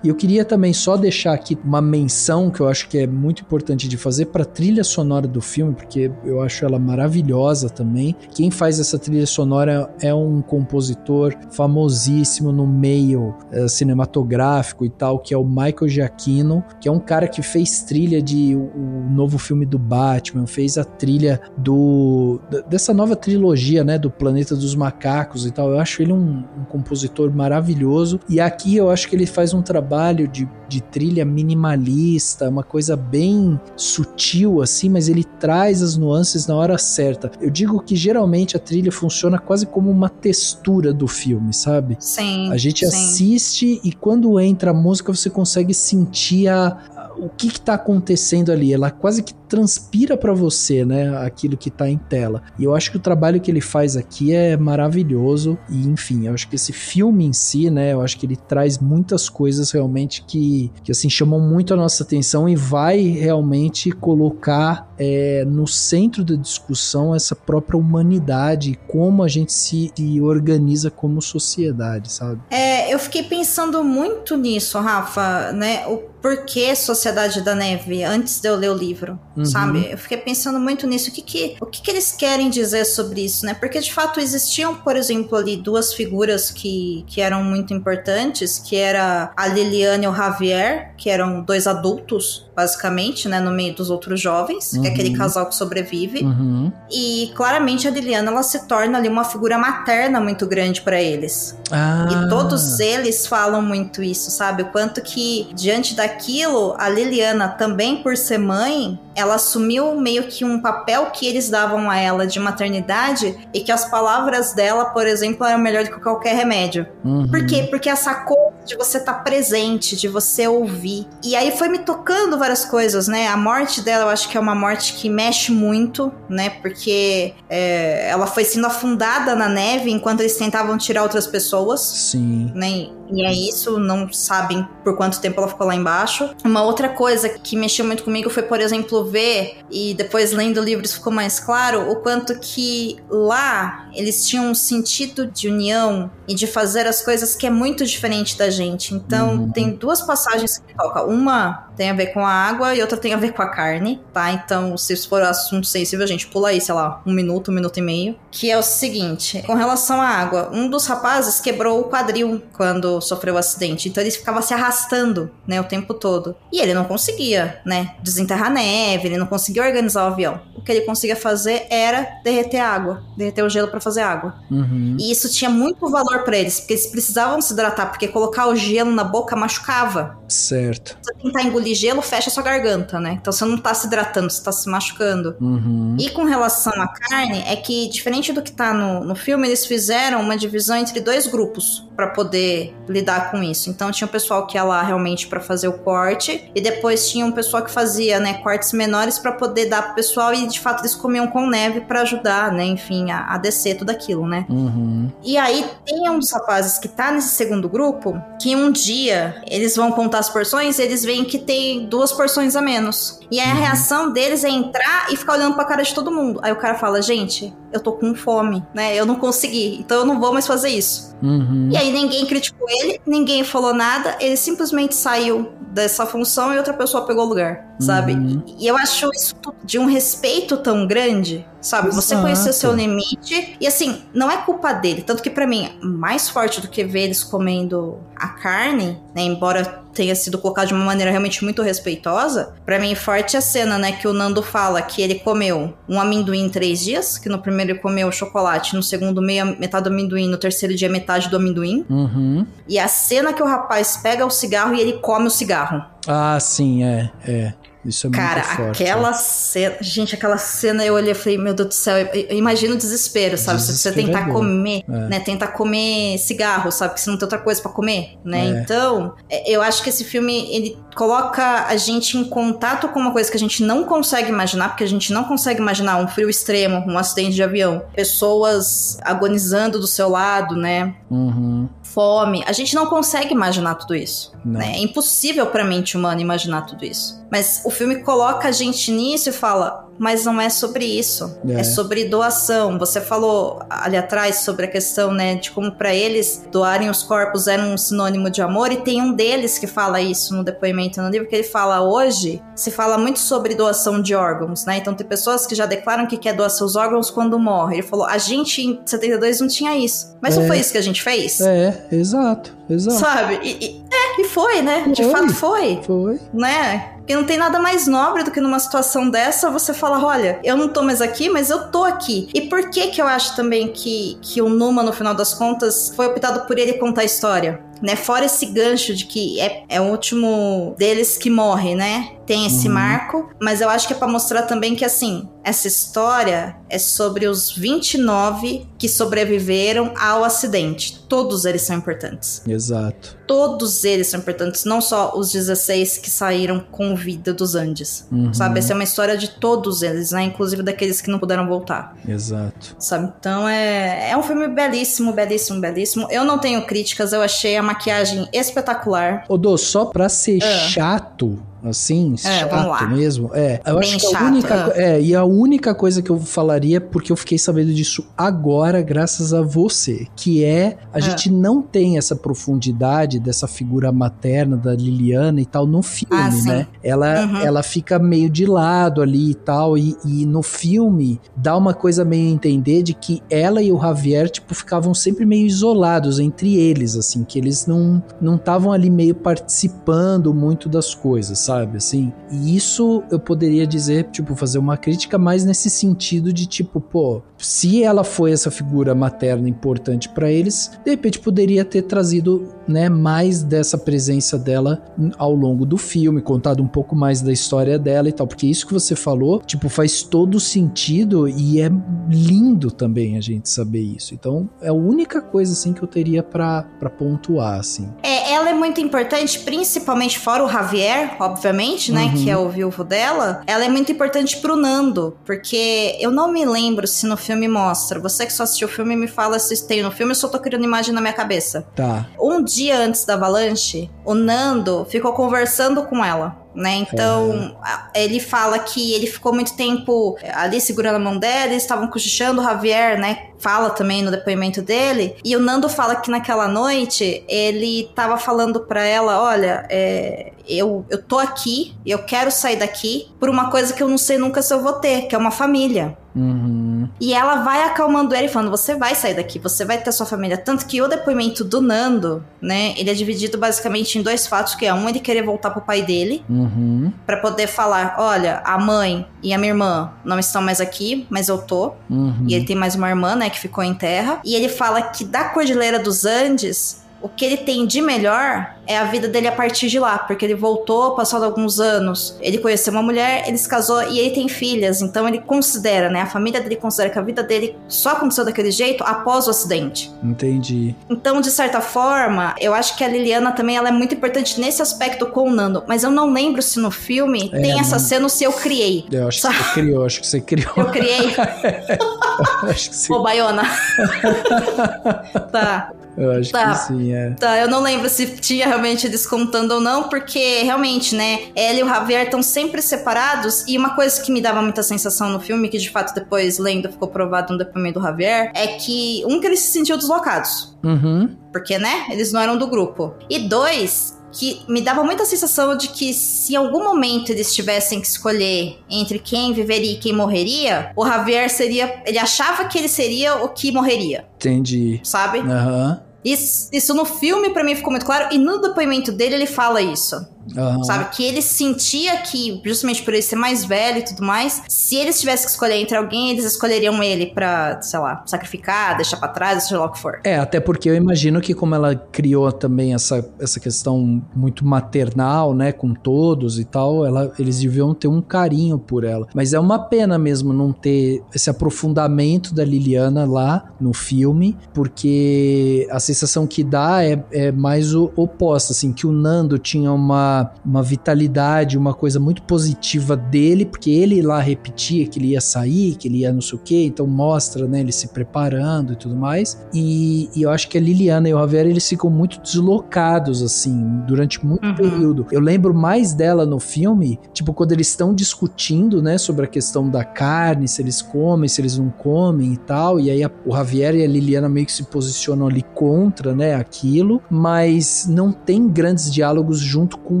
e eu queria também só deixar aqui uma menção que eu acho que é muito importante de fazer para a trilha sonora do filme, porque eu acho ela maravilhosa também. Quem faz essa trilha sonora é um compositor famosíssimo no meio é, cinematográfico e tal, que é o Michael Giacchino, que é um cara que fez trilha de o, novo filme do Batman, fez a trilha do dessa nova trilogia, né, do Planeta dos Macacos e tal. Eu acho ele um, um compositor maravilhoso e aqui eu acho que ele faz um trabalho trabalho de, de trilha minimalista, uma coisa bem sutil assim, mas ele traz as nuances na hora certa. Eu digo que geralmente a trilha funciona quase como uma textura do filme, sabe? Sim. A gente sim. assiste e quando entra a música você consegue sentir a, o que está acontecendo ali. Ela quase que transpira para você, né, aquilo que tá em tela. E eu acho que o trabalho que ele faz aqui é maravilhoso e enfim, eu acho que esse filme em si, né, eu acho que ele traz muitas coisas realmente que, que assim chamam muito a nossa atenção e vai realmente colocar é, no centro da discussão essa própria humanidade, como a gente se, se organiza como sociedade, sabe? É, eu fiquei pensando muito nisso, Rafa, né? O porquê Sociedade da Neve antes de eu ler o livro, uhum. sabe? Eu fiquei pensando muito nisso. O que que, o que que eles querem dizer sobre isso, né? Porque de fato existiam, por exemplo, ali duas figuras que, que eram muito importantes, que era a Liliane e o Javier, que eram dois adultos, basicamente, né, no meio dos outros jovens, uhum. que é aquele uhum. casal que sobrevive. Uhum. E claramente a Liliana ela se torna ali uma figura materna muito grande para eles. Ah. E todos eles falam muito isso, sabe? O quanto que diante daquilo a Liliana também por ser mãe, ela assumiu meio que um papel que eles davam a ela de maternidade e que as palavras dela, por exemplo, eram melhor do que qualquer remédio. Uhum. Por quê? Porque essa coisa de você estar tá presente, de você ouvir. E aí foi me tocando várias coisas, né? A morte dela, eu acho que é uma morte que mexe muito, né? Porque é, ela foi sendo afundada na neve enquanto eles tentavam tirar outras pessoas. Sim. Né? E é isso, não sabem por quanto tempo ela ficou lá embaixo. Uma outra coisa que mexeu muito comigo foi, por exemplo, ver, e depois lendo o livro isso ficou mais claro, o quanto que lá eles tinham um sentido de união e de fazer as coisas que é muito diferente da gente. Então, uhum. tem duas passagens que toca. Uma tem a ver com a água e outra tem a ver com a carne, tá? Então, se for assunto sensível, a gente pula aí, sei lá, um minuto, um minuto e meio. Que é o seguinte: com relação à água, um dos rapazes quebrou o quadril quando sofreu o acidente. Então ele ficava se arrastando, né, o tempo todo. E ele não conseguia, né, desenterrar neve, ele não conseguia organizar o avião. O que ele conseguia fazer era derreter água, derreter o gelo para fazer água. Uhum. E isso tinha muito valor para eles, porque eles precisavam se hidratar, porque colocar o gelo na boca machucava. Certo. Você tentar engolir gelo, fecha a sua garganta, né? Então você não tá se hidratando, você tá se machucando. Uhum. E com relação à carne, é que, diferente do que tá no, no filme, eles fizeram uma divisão entre dois grupos para poder lidar com isso. Então tinha o pessoal que ia lá realmente para fazer o corte, e depois tinha um pessoal que fazia, né, cortes menores para poder dar pro pessoal, e de fato eles comiam com neve para ajudar, né, enfim, a, a descer tudo aquilo, né? Uhum. E aí tem um dos rapazes que tá nesse segundo grupo, que um dia eles vão contar as porções, eles veem que tem duas porções a menos. E aí a reação deles é entrar e ficar olhando pra cara de todo mundo. Aí o cara fala, gente, eu tô com fome, né? Eu não consegui, então eu não vou mais fazer isso. Uhum. E aí ninguém criticou ele, ninguém falou nada, ele simplesmente saiu dessa função e outra pessoa pegou o lugar, sabe? Uhum. E eu acho isso de um respeito tão grande, sabe? Você Exato. o seu limite e assim, não é culpa dele, tanto que pra mim, mais forte do que ver eles comendo a carne, né, embora tenha sido colocado de uma maneira realmente muito respeitosa, pra mim forte é a cena, né, que o Nando fala que ele comeu um amendoim em três dias, que no primeiro ele comeu chocolate, no segundo meia, metade do amendoim, no terceiro dia metade do amendoim, Uhum. e a cena que o rapaz pega o cigarro e ele come o cigarro. Ah, sim, é, é. Isso é Cara, muito forte. aquela cena. Gente, aquela cena eu olhei e falei, meu Deus do céu, imagino o desespero, sabe? Se você tentar Desesperador. comer, É. né? Tentar comer cigarro, sabe? Que você não tem outra coisa pra comer, né? É. Então, é, eu acho que esse filme, ele coloca a gente em contato com uma coisa que a gente não consegue imaginar, porque a gente não consegue imaginar um frio extremo, um acidente de avião, pessoas agonizando do seu lado, né? Uhum. Fome. A gente não consegue imaginar tudo isso. Né? É impossível pra mente humana imaginar tudo isso. Mas o filme coloca a gente nisso e fala, mas não é sobre isso. É. É, sobre doação. Você falou ali atrás sobre a questão, né, de como pra eles doarem os corpos era um sinônimo de amor e tem um deles que fala isso no depoimento no livro que ele fala hoje, se fala muito sobre doação de órgãos, né? Então tem pessoas que já declaram que quer doar seus órgãos quando morre. Ele falou, a gente em 72 não tinha isso. Mas não É. foi isso que a gente fez? É, exato, exato. Sabe? E, e- é, e foi, né? De Foi. fato foi Foi. né? Porque não tem nada mais nobre do que numa situação dessa você falar, olha, eu não tô mais aqui, mas eu tô aqui. E por que que eu acho também que, que o Numa, no final das contas, foi optado por ele contar a história? Né? Fora esse gancho de que é, é o último deles que morre, né? Tem esse Uhum. marco, mas eu acho que é pra mostrar também que, assim, essa história é sobre os 29 que sobreviveram ao acidente. Todos eles são importantes Exato. todos eles são importantes, não só os 16 que saíram com vida dos Andes. Uhum. Sabe? Essa é uma história de todos eles, né? Inclusive daqueles que não puderam voltar. Exato. Sabe? Então é, é um filme belíssimo, belíssimo, belíssimo. Eu não tenho críticas, eu achei a maquiagem espetacular. Ô, Dô, só pra ser Ah. chato, assim, É, chato mesmo, é. Eu Bem acho que a chato, única, é, e a única coisa que eu falaria, porque eu fiquei sabendo disso agora, graças a você, que é a Ah. gente não tem essa profundidade dessa figura materna da Liliana e tal no filme, Ah, né? Ela, Uhum. ela fica meio de lado ali e tal, e, e no filme dá uma coisa meio a entender de que ela e o Javier, tipo, ficavam sempre meio isolados entre eles, assim, que eles não não estavam ali meio participando muito das coisas, sabe, assim. E isso eu poderia dizer, tipo, fazer uma crítica mais nesse sentido de tipo, pô, se ela foi essa figura materna importante pra eles, de repente poderia ter trazido, né, mais dessa presença dela ao longo do filme, contado um pouco mais da história dela e tal, porque isso que você falou, tipo, faz todo sentido e é lindo também a gente saber isso. Então, é a única coisa assim que eu teria pra pontuar, assim. É, ela é muito importante, principalmente fora o Javier, obviamente, né? Uhum. Que é o viúvo dela. Ela é muito importante pro Nando, porque eu não me lembro se no filme mostra. Você que só assistiu o filme me fala se tem no filme, eu só tô criando imagem na minha cabeça. Tá. Um dia antes da avalanche, o Nando ficou conversando com ela. Né? Então, a- ele fala que ele ficou muito tempo ali segurando a mão dela, eles estavam cochichando, o Javier, né? Fala também no depoimento dele. E o Nando fala que naquela noite ele tava falando pra ela: Olha, é, eu, eu tô aqui, eu quero sair daqui por uma coisa que eu não sei nunca se eu vou ter, que é uma família. Uhum. Uhum. E ela vai acalmando ele, falando: você vai sair daqui, você vai ter sua família. Tanto que o depoimento do Nando, né, ele é dividido basicamente em dois fatos: que é um, ele querer voltar pro pai dele, Uhum. Pra poder falar: olha, a mãe e a minha irmã não estão mais aqui, mas eu tô. Uhum. E ele tem mais uma irmã, né, que ficou em terra. E ele fala que da Cordilheira dos Andes, o que ele tem de melhor é a vida dele a partir de lá, porque ele voltou, passado alguns anos, ele conheceu uma mulher, ele se casou e ele tem filhas, então ele considera, né, a família dele considera que a vida dele só aconteceu daquele jeito após o acidente. Entendi. Então, de certa forma, eu acho que a Liliana também ela é muito importante nesse aspecto com o Nando, mas eu não lembro se no filme É, tem essa não- cena ou se eu criei. Eu acho Só- que você criou, acho que você criou. Eu criei. acho que você, Ô, Baiona. tá. eu acho tá. que sim, é. Tá, eu não lembro se tinha realmente descontando ou não, porque realmente, né, ela e o Javier estão sempre separados, e uma coisa que me dava muita sensação no filme, que de fato depois lendo ficou provado no depoimento do Javier, é que, um, que eles se sentiam deslocados, Uhum. porque, né, eles não eram do grupo. E dois, que me dava muita sensação de que se em algum momento eles tivessem que escolher entre quem viveria e quem morreria, o Javier seria. Ele achava que ele seria o que morreria, Entendi. sabe? Aham. Isso, isso no filme pra mim ficou muito claro, e no depoimento dele ele fala isso. Aham. Sabe? Que ele sentia que, justamente por ele ser mais velho e tudo mais, se eles tivessem que escolher entre alguém, eles escolheriam ele pra, sei lá, sacrificar, deixar pra trás, seja lá o que for. É, até porque eu imagino que como ela criou também essa, essa questão muito maternal, né, com todos e tal, ela, eles deviam ter um carinho por ela. Mas é uma pena mesmo não ter esse aprofundamento da Liliana lá no filme, porque a sensação que dá é, é mais o oposto, assim, que o Nando tinha uma, uma vitalidade, uma coisa muito positiva dele, porque ele lá repetia que ele ia sair, que ele ia não sei o que, então mostra, né, ele se preparando e tudo mais. E, e eu acho que a Liliana e o Javier, eles ficam muito deslocados, assim, durante muito Uhum. período. Eu lembro mais dela no filme, tipo, quando eles estão discutindo, né, sobre a questão da carne, se eles comem, se eles não comem e tal, e aí a- o Javier e a Liliana meio que se posicionam ali contra, né, aquilo, mas não tem grandes diálogos junto com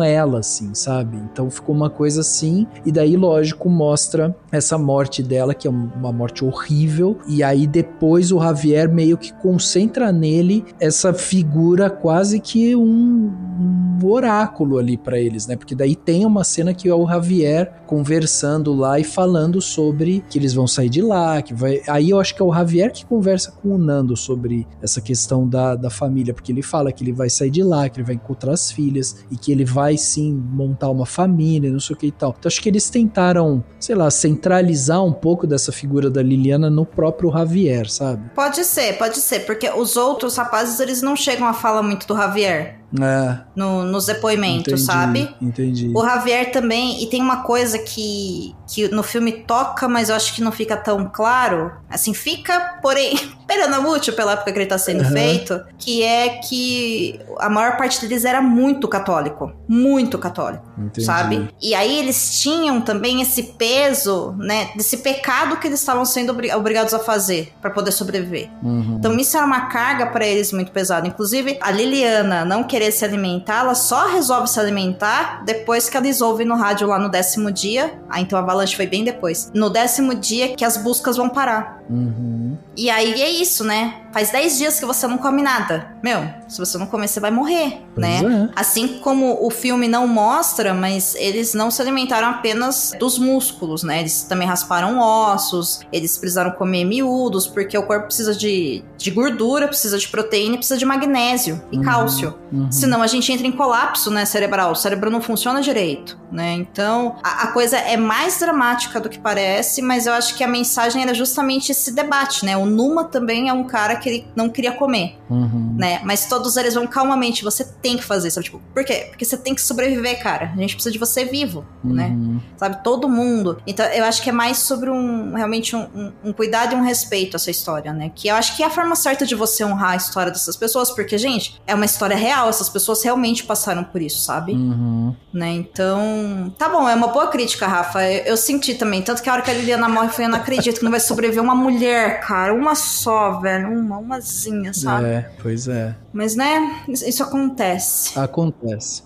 ela, assim, sabe? Então ficou uma coisa assim, e daí, lógico, mostra essa morte dela, que é um- uma morte horrível, e aí depois o Javier meio que concentra nele essa figura quase que um oráculo ali pra eles, né? Porque daí tem uma cena que é o Javier conversando lá e falando sobre que eles vão sair de lá, que vai. Aí eu acho que é o Javier que conversa com o Nando sobre essa questão da, da família, porque ele fala que ele vai sair de lá, que ele vai encontrar as filhas e que ele vai sim montar uma família, não sei o que e tal. Então acho que eles tentaram, sei lá, centralizar um pouco dessa figura da Liliana no próprio Javier, sabe? Pode ser, pode ser, porque os outros rapazes, eles não chegam a falar muito do Javier É, no- nos depoimentos, entendi, sabe? Entendi. O Javier também, e tem uma coisa que, que no filme toca, mas eu acho que não fica tão claro. Assim, fica, porém, peronomútil pela época que ele tá sendo Aham. feito, que é que a maior parte deles era muito católico. Muito católico, Entendi. sabe? E aí eles tinham também esse peso, né, desse pecado que eles estavam sendo obri- obrigados a fazer para poder sobreviver. Uhum. Então isso era uma carga pra eles muito pesada. Inclusive, a Liliana não querer se alimentar, ela só resolve se alimentar depois que eles ouvem no rádio lá no décimo dia. Ah, então a avalanche foi bem depois. No décimo dia que as buscas vão parar. Uhum. E aí é isso, né? Faz 10 dias que você não come nada. Meu, se você não comer, você vai morrer, Pois né? é. Assim como o filme não mostra, mas eles não se alimentaram apenas dos músculos, né? Eles também rasparam ossos, eles precisaram comer miúdos, porque o corpo precisa de, de gordura, precisa de proteína, e precisa de magnésio e Uhum. cálcio. Uhum. Senão a gente entra em colapso, né, cerebral. O cérebro não funciona direito, né? Então, a, a coisa é mais dramática do que parece, mas eu acho que a mensagem era justamente esse debate, né? O Numa também é um cara que ele não queria comer, Uhum. né? Mas todos eles vão calmamente, você tem que fazer, sabe? Tipo, por quê? Porque você tem que sobreviver, cara. A gente precisa de você vivo, né? Uhum. Sabe? Todo mundo. Então, eu acho que é mais sobre um, realmente, um, um- um cuidado e um respeito a essa história, né? Que eu acho que é a forma certa de você honrar a história dessas pessoas, porque, gente, é uma história real, essas pessoas realmente passaram por isso, sabe? Uhum. Né? Então, tá bom, é uma boa crítica, Rafa. Eu, eu senti também. Tanto que a hora que a Liliana morre, eu falei, eu não acredito que não vai sobreviver uma mulher, cara. Uma só, velho. Uma, umazinha, sabe? É, pois é. Mas, né, isso isso acontece. Acontece.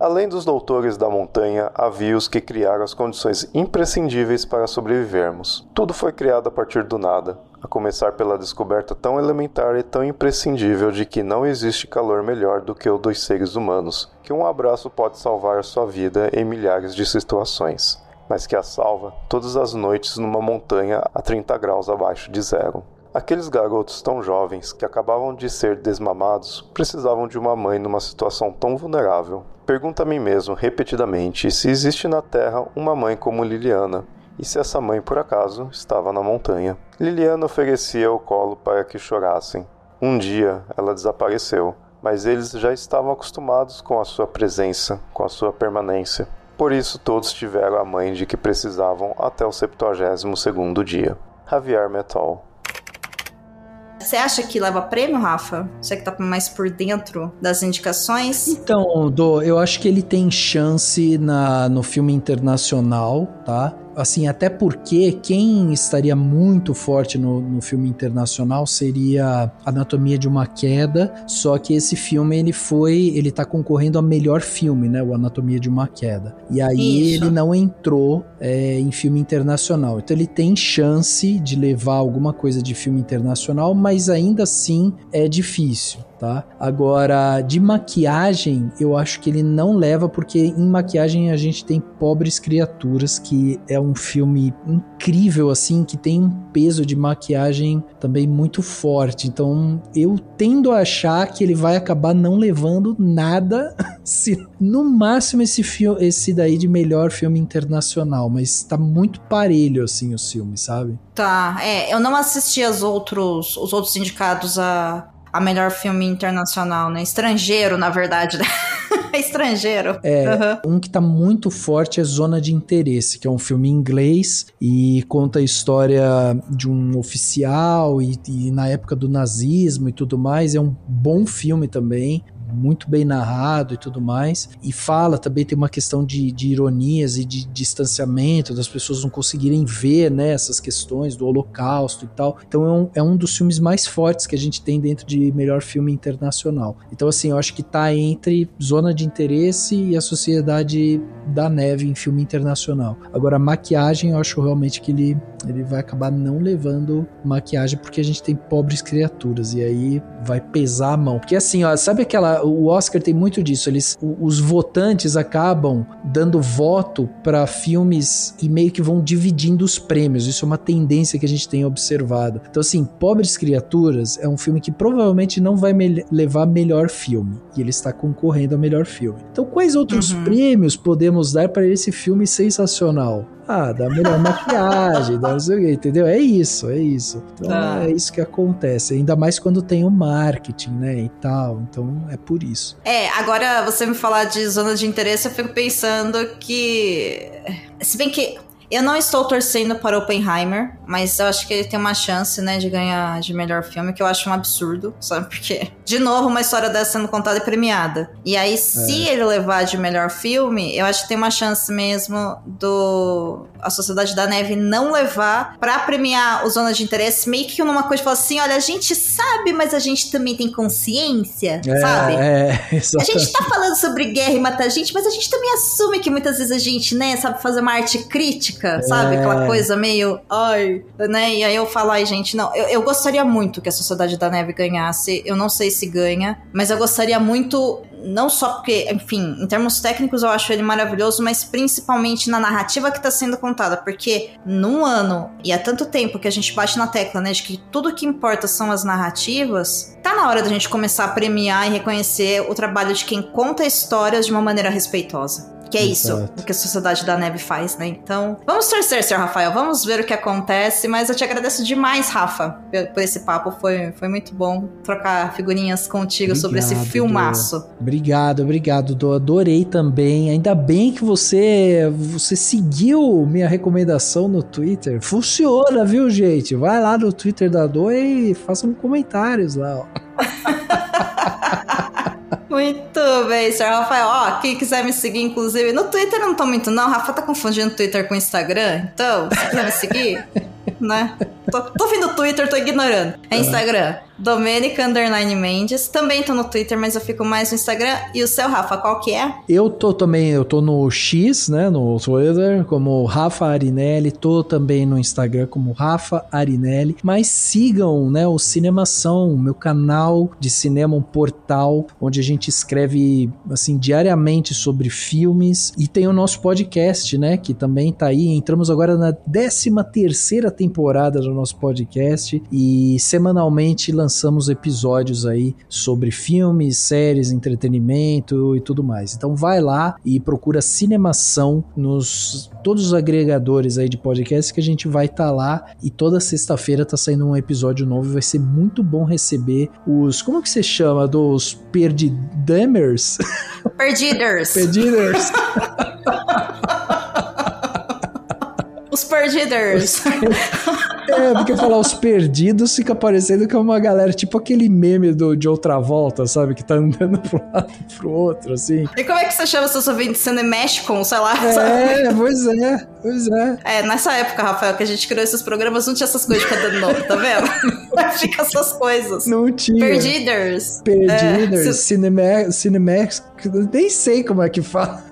Além dos doutores da montanha, havia os que criaram as condições imprescindíveis para sobrevivermos. Tudo foi criado a partir do nada, a começar pela descoberta tão elementar e tão imprescindível de que não existe calor melhor do que o dos seres humanos, que um abraço pode salvar a sua vida em milhares de situações, mas que a salva todas as noites numa montanha a 30 graus abaixo de zero. Aqueles garotos tão jovens que acabavam de ser desmamados precisavam de uma mãe numa situação tão vulnerável. Pergunto a mim mesmo repetidamente se existe na Terra uma mãe como Liliana, e se essa mãe por acaso estava na montanha. Liliana oferecia o colo para que chorassem. Um dia ela desapareceu, mas eles já estavam acostumados com a sua presença, com a sua permanência. Por isso todos tiveram a mãe de que precisavam até o 72 segundo dia. Javier Metal você acha que leva prêmio, Rafa? Você que tá mais por dentro das indicações? Então, Do, eu acho que ele tem chance na, no filme internacional, tá? Assim, até porque quem estaria muito forte no, no filme internacional seria Anatomia de uma Queda, só que esse filme ele foi, ele tá concorrendo a melhor filme, né, o Anatomia de uma Queda. E aí Isso. ele não entrou é, em filme internacional. Então ele tem chance de levar alguma coisa de filme internacional, mas ainda assim é difícil tá? Agora, de maquiagem, eu acho que ele não leva, porque em maquiagem a gente tem Pobres Criaturas, que é um filme incrível, assim, que tem um peso de maquiagem também muito forte. Então, eu tendo a achar que ele vai acabar não levando nada, se no máximo esse filme, esse daí de melhor filme internacional, mas tá muito parelho, assim, o filme, sabe? Tá, é, eu não assisti os outros, os outros indicados a a melhor filme internacional, né? Estrangeiro, na verdade. Né? Estrangeiro. É, uhum. um que tá muito forte é Zona de Interesse, que é um filme em inglês e conta a história de um oficial e, e na época do nazismo e tudo mais. É um bom filme também muito bem narrado e tudo mais. E fala também, tem uma questão de, de ironias e de distanciamento, das pessoas não conseguirem ver né, essas questões do holocausto e tal. Então é um, é um dos filmes mais fortes que a gente tem dentro de melhor filme internacional. Então, assim, eu acho que tá entre Zona de Interesse e A Sociedade da Neve em filme internacional. Agora, a maquiagem, eu acho realmente que ele, ele vai acabar não levando maquiagem porque a gente tem pobres criaturas e aí vai pesar a mão. Porque assim, ó, sabe aquela o Oscar tem muito disso. Eles, os votantes acabam dando voto para filmes e meio que vão dividindo os prêmios. Isso é uma tendência que a gente tem observado. Então, assim, Pobres Criaturas é um filme que provavelmente não vai me levar melhor filme. E ele está concorrendo a melhor filme. Então, quais outros uhum. prêmios podemos dar para esse filme sensacional? Ah, dá melhor maquiagem, dá não sei o que, entendeu? É isso, é isso. Então ah. é isso que acontece. Ainda mais quando tem o marketing, né? E tal. Então é por isso. É, agora você me falar de zona de interesse, eu fico pensando que. Se bem que eu não estou torcendo para Oppenheimer, mas eu acho que ele tem uma chance, né, de ganhar de melhor filme, que eu acho um absurdo, sabe por quê? De novo, uma história dessa sendo contada e premiada. E aí, se é. ele levar de melhor filme, eu acho que tem uma chance mesmo do A Sociedade da Neve não levar para premiar o Zona de Interesse, meio que numa coisa de falar assim: olha, a gente sabe, mas a gente também tem consciência, é, sabe? É, a gente tá falando sobre guerra e matar gente, mas a gente também assume que muitas vezes a gente, né, sabe fazer uma arte crítica crítica, sabe? É. Aquela coisa meio, ai, né? E aí eu falo, ai, gente, não, eu, eu gostaria muito que a Sociedade da Neve ganhasse. Eu não sei se ganha, mas eu gostaria muito não só porque, enfim, em termos técnicos eu acho ele maravilhoso, mas principalmente na narrativa que está sendo contada, porque num ano, e há tanto tempo que a gente bate na tecla, né, de que tudo que importa são as narrativas, tá na hora da gente começar a premiar e reconhecer o trabalho de quem conta histórias de uma maneira respeitosa. Que é Exato. isso que a Sociedade da Neve faz, né? Então, vamos torcer, Sr. Rafael. Vamos ver o que acontece. Mas eu te agradeço demais, Rafa, por esse papo. Foi, foi muito bom trocar figurinhas contigo obrigado, sobre esse filmaço. Do. Obrigado, obrigado, Do. Adorei também. Ainda bem que você, você seguiu minha recomendação no Twitter. Funciona, viu, gente? Vai lá no Twitter da Do e faça um comentários lá, ó. Muito bem, Sr. Rafael. Ó, quem quiser me seguir, inclusive, no Twitter eu não tô muito, não. Rafa tá confundindo Twitter com Instagram. Então, se quiser me seguir, né? tô, tô vendo Twitter, tô ignorando. É Instagram. Domenica Underline Mendes. Também tô no Twitter, mas eu fico mais no Instagram. E o seu, Rafa, qual que é? Eu tô também, eu tô no X, né, no Twitter, como Rafa Arinelli, tô também no Instagram como Rafa Arinelli, mas sigam, né, o Cinemação, meu canal de cinema, um portal onde a gente escreve, assim, diariamente sobre filmes e tem o nosso podcast, né, que também tá aí, entramos agora na 13 terceira temporada do nosso podcast e semanalmente lançamos episódios aí sobre filmes, séries, entretenimento e tudo mais. Então vai lá e procura Cinemação nos todos os agregadores aí de podcast que a gente vai estar tá lá e toda sexta-feira tá saindo um episódio novo e vai ser muito bom receber os, como que você chama, dos perdidemers? Perdiders. Perdiders. Os Perdiders. É, porque falar os perdidos fica parecendo que é uma galera, tipo aquele meme do, de outra volta, sabe? Que tá andando pro lado e pro outro, assim. E como é que você chama seus ouvintes Cinemeshcon, sei lá? É, sabe? pois é, pois é. É, nessa época, Rafael, que a gente criou esses programas, não tinha essas coisas de cada nome, tá vendo? Fica essas coisas. Não tinha. Perdiders. Perdiders, É, Cinemax, Cinemax, nem sei como é que fala.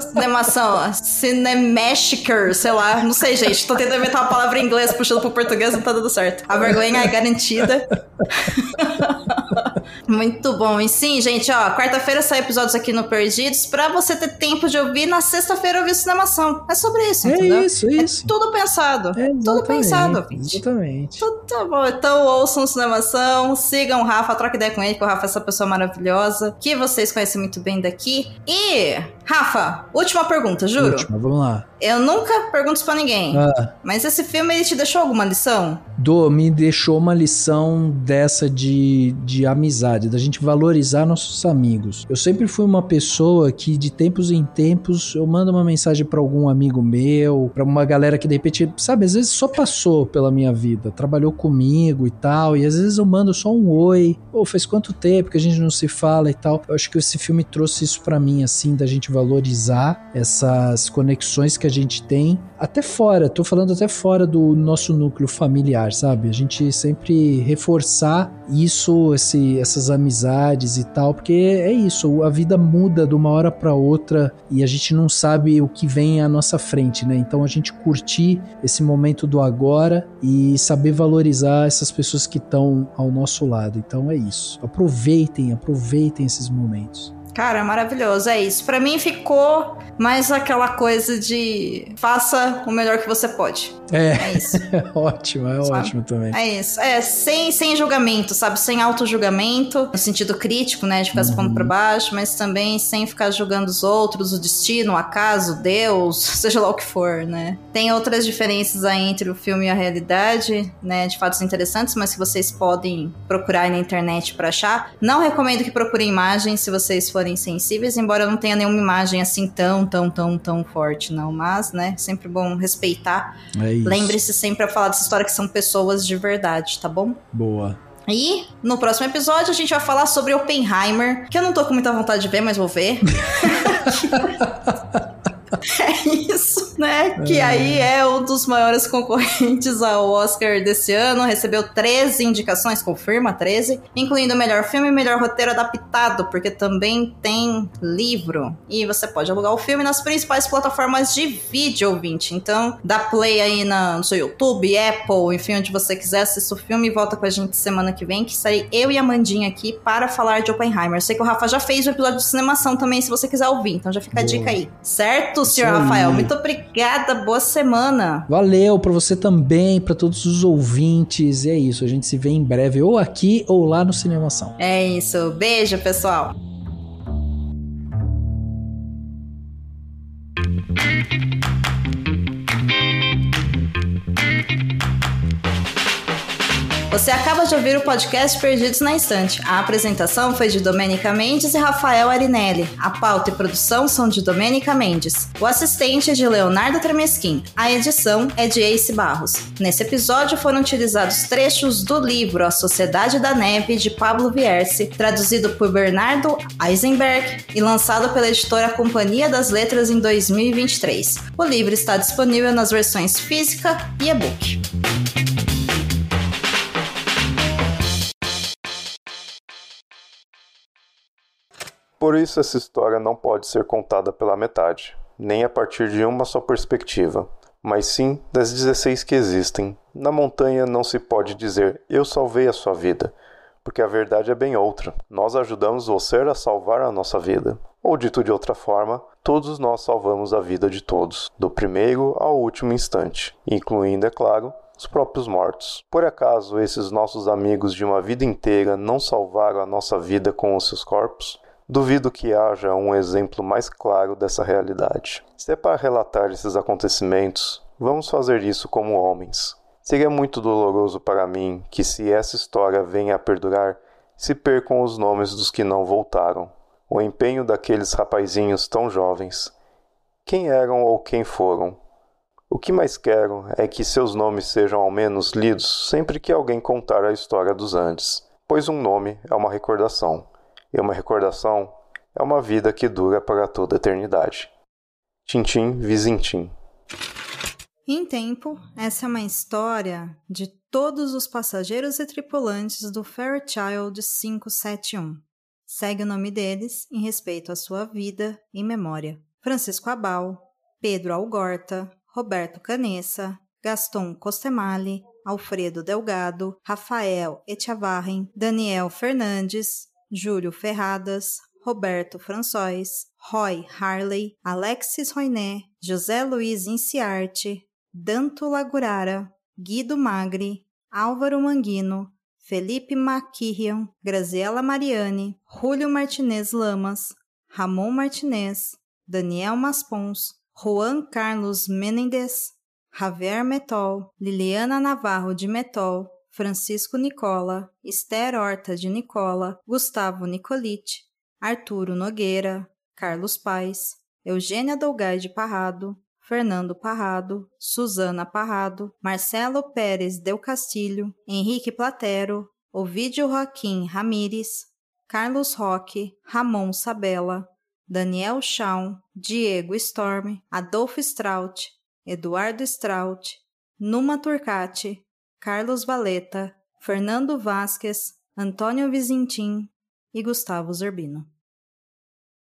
Cinemação, Cinemeshker, sei lá, não sei, gente. Tô tentando inventar uma palavra em inglês, puxando pro português, não tá dando certo. A vergonha é garantida. Muito bom. E sim, gente, ó, quarta-feira sai episódios aqui no Perdidos pra você ter tempo de ouvir na sexta-feira ouvir Cinemação. É sobre isso, É entendeu? isso, é isso. Tudo pensado. É, tudo pensado, ouvinte. Exatamente. Então, tá bom. Então ouçam Cinemação, sigam o Rafa, troca ideia com ele, que o Rafa é essa pessoa maravilhosa, que vocês conhecem muito bem daqui. E, Rafa, última pergunta, juro. Última, vamos lá. Eu nunca pergunto isso pra ninguém. Ah, Mas esse filme, ele te deixou alguma lição? Do, me deixou uma lição dessa de, de amizade, da gente valorizar nossos amigos. Eu sempre fui uma pessoa que, de tempos em tempos, eu mando uma mensagem pra algum amigo meu, pra uma galera que de repente, sabe, às vezes só passou pela minha vida, trabalhou comigo e tal, e às vezes eu mando só um oi. Pô, faz quanto tempo que a gente não se fala e tal. Eu acho que esse filme trouxe isso pra mim, assim, da gente valorizar essas conexões que a gente tem, até fora, tô falando até fora do nosso núcleo familiar, sabe? A gente sempre reforçar isso, esse, essas amizades e tal, porque é isso, a vida muda de uma hora para outra e a gente não sabe o que vem à nossa frente, né? Então a gente curtir esse momento do agora e saber valorizar essas pessoas que estão ao nosso lado. Então é isso. Aproveitem, aproveitem esses momentos. Cara, maravilhoso, é isso. Pra mim ficou mais aquela coisa de faça o melhor que você pode. É, É isso. é ótimo, é Sabe? ótimo também. É isso. É, sem, sem julgamento, sabe? Sem auto-julgamento, no sentido crítico, né? De ficar se pondo pra baixo, mas também sem ficar julgando os outros, o destino, o acaso, Deus, seja lá o que for, né? Tem outras diferenças aí entre o filme e a realidade, né? De fatos interessantes, mas que vocês podem procurar aí na internet pra achar. Não recomendo que procurem imagens se vocês forem sensíveis, embora eu não tenha nenhuma imagem assim tão, tão, tão, tão forte, não. Mas, né? Sempre bom respeitar. É isso. Lembre-se sempre a falar dessa história que são pessoas de verdade, tá bom? Boa. E no próximo episódio a gente vai falar sobre Oppenheimer, que eu não tô com muita vontade de ver, mas vou ver. é isso, né? Que aí é um dos maiores concorrentes ao Oscar desse ano. Recebeu 13 indicações, confirma 13, incluindo melhor filme e melhor roteiro adaptado, porque também tem livro. E você pode alugar o filme nas principais plataformas de vídeo, ouvinte. Então, dá play aí na, no seu YouTube, Apple, enfim, onde você quiser, assista o filme e volta com a gente semana que vem, que estarei eu e a Mandinha aqui para falar de Oppenheimer. Eu sei que o Rafa já fez o episódio de cinemação também, se você quiser ouvir. Então já fica a Boa. dica aí. Certo, senhor Isso aí. Rafael? Muito obrigada, boa semana. Valeu pra você também, pra todos os ouvintes. E é isso, a gente se vê em breve, ou aqui ou lá no Cinemação. É isso. Beijo, pessoal. Você acaba de ouvir o podcast Perdidos na Estante. A apresentação foi de Domênica Mendes e Rafael Arinelli. A pauta e produção são de Domênica Mendes. O assistente é de Leonardo Tremesquim. A edição é de Ace Barros. Nesse episódio foram utilizados trechos do livro A Sociedade da Neve, de Pablo Vierce, traduzido por Bernardo Eisenberg e lançado pela editora Companhia das Letras em 2023. O livro está disponível nas versões física e e-book. Por isso, essa história não pode ser contada pela metade, nem a partir de uma só perspectiva, mas sim das 16 que existem. Na montanha não se pode dizer eu salvei a sua vida, porque a verdade é bem outra. Nós ajudamos você a salvar a nossa vida. Ou dito de outra forma, todos nós salvamos a vida de todos, do primeiro ao último instante, incluindo, é claro, os próprios mortos. Por acaso esses nossos amigos de uma vida inteira não salvaram a nossa vida com os seus corpos? Duvido que haja um exemplo mais claro dessa realidade. Se é para relatar esses acontecimentos, vamos fazer isso como homens. Seria muito doloroso para mim que, se essa história venha a perdurar, se percam os nomes dos que não voltaram, o empenho daqueles rapazinhos tão jovens. Quem eram ou quem foram? O que mais quero é que seus nomes sejam ao menos lidos sempre que alguém contar a história dos antes, pois um nome é uma recordação e uma recordação é uma vida que dura para toda a eternidade. Tintim Vizintim. Em tempo, essa é uma história de todos os passageiros e tripulantes do Fairchild 571. Segue o nome deles em respeito à sua vida e memória. Francisco Abal, Pedro Algorta, Roberto Canessa, Gaston Costemale, Alfredo Delgado, Rafael Etiavarren, Daniel Fernandes, Júlio Ferradas, Roberto François, Roy Harley, Alexis Roiné, José Luiz Inciarte, Danto Lagurara, Guido Magri, Álvaro Manguino, Felipe Maquirian, Graziela Mariani, Julio Martinez Lamas, Ramon Martinez, Daniel Maspons, Juan Carlos Menendez, Javier Metol, Liliana Navarro de Metol, Francisco Nicola, Esther Horta de Nicola, Gustavo Nicolite, Arturo Nogueira, Carlos Paes, Eugênia Dolgai de Parrado, Fernando Parrado, Suzana Parrado, Marcelo Pérez Del Castilho, Henrique Platero, Ovidio Joaquim Ramires, Carlos Roque, Ramon Sabella, Daniel Chaum, Diego Storm, Adolfo Straut, Eduardo Straut, Numa Turcati, Carlos Valeta, Fernando Vasques, Antônio Vizintim e Gustavo Zerbino.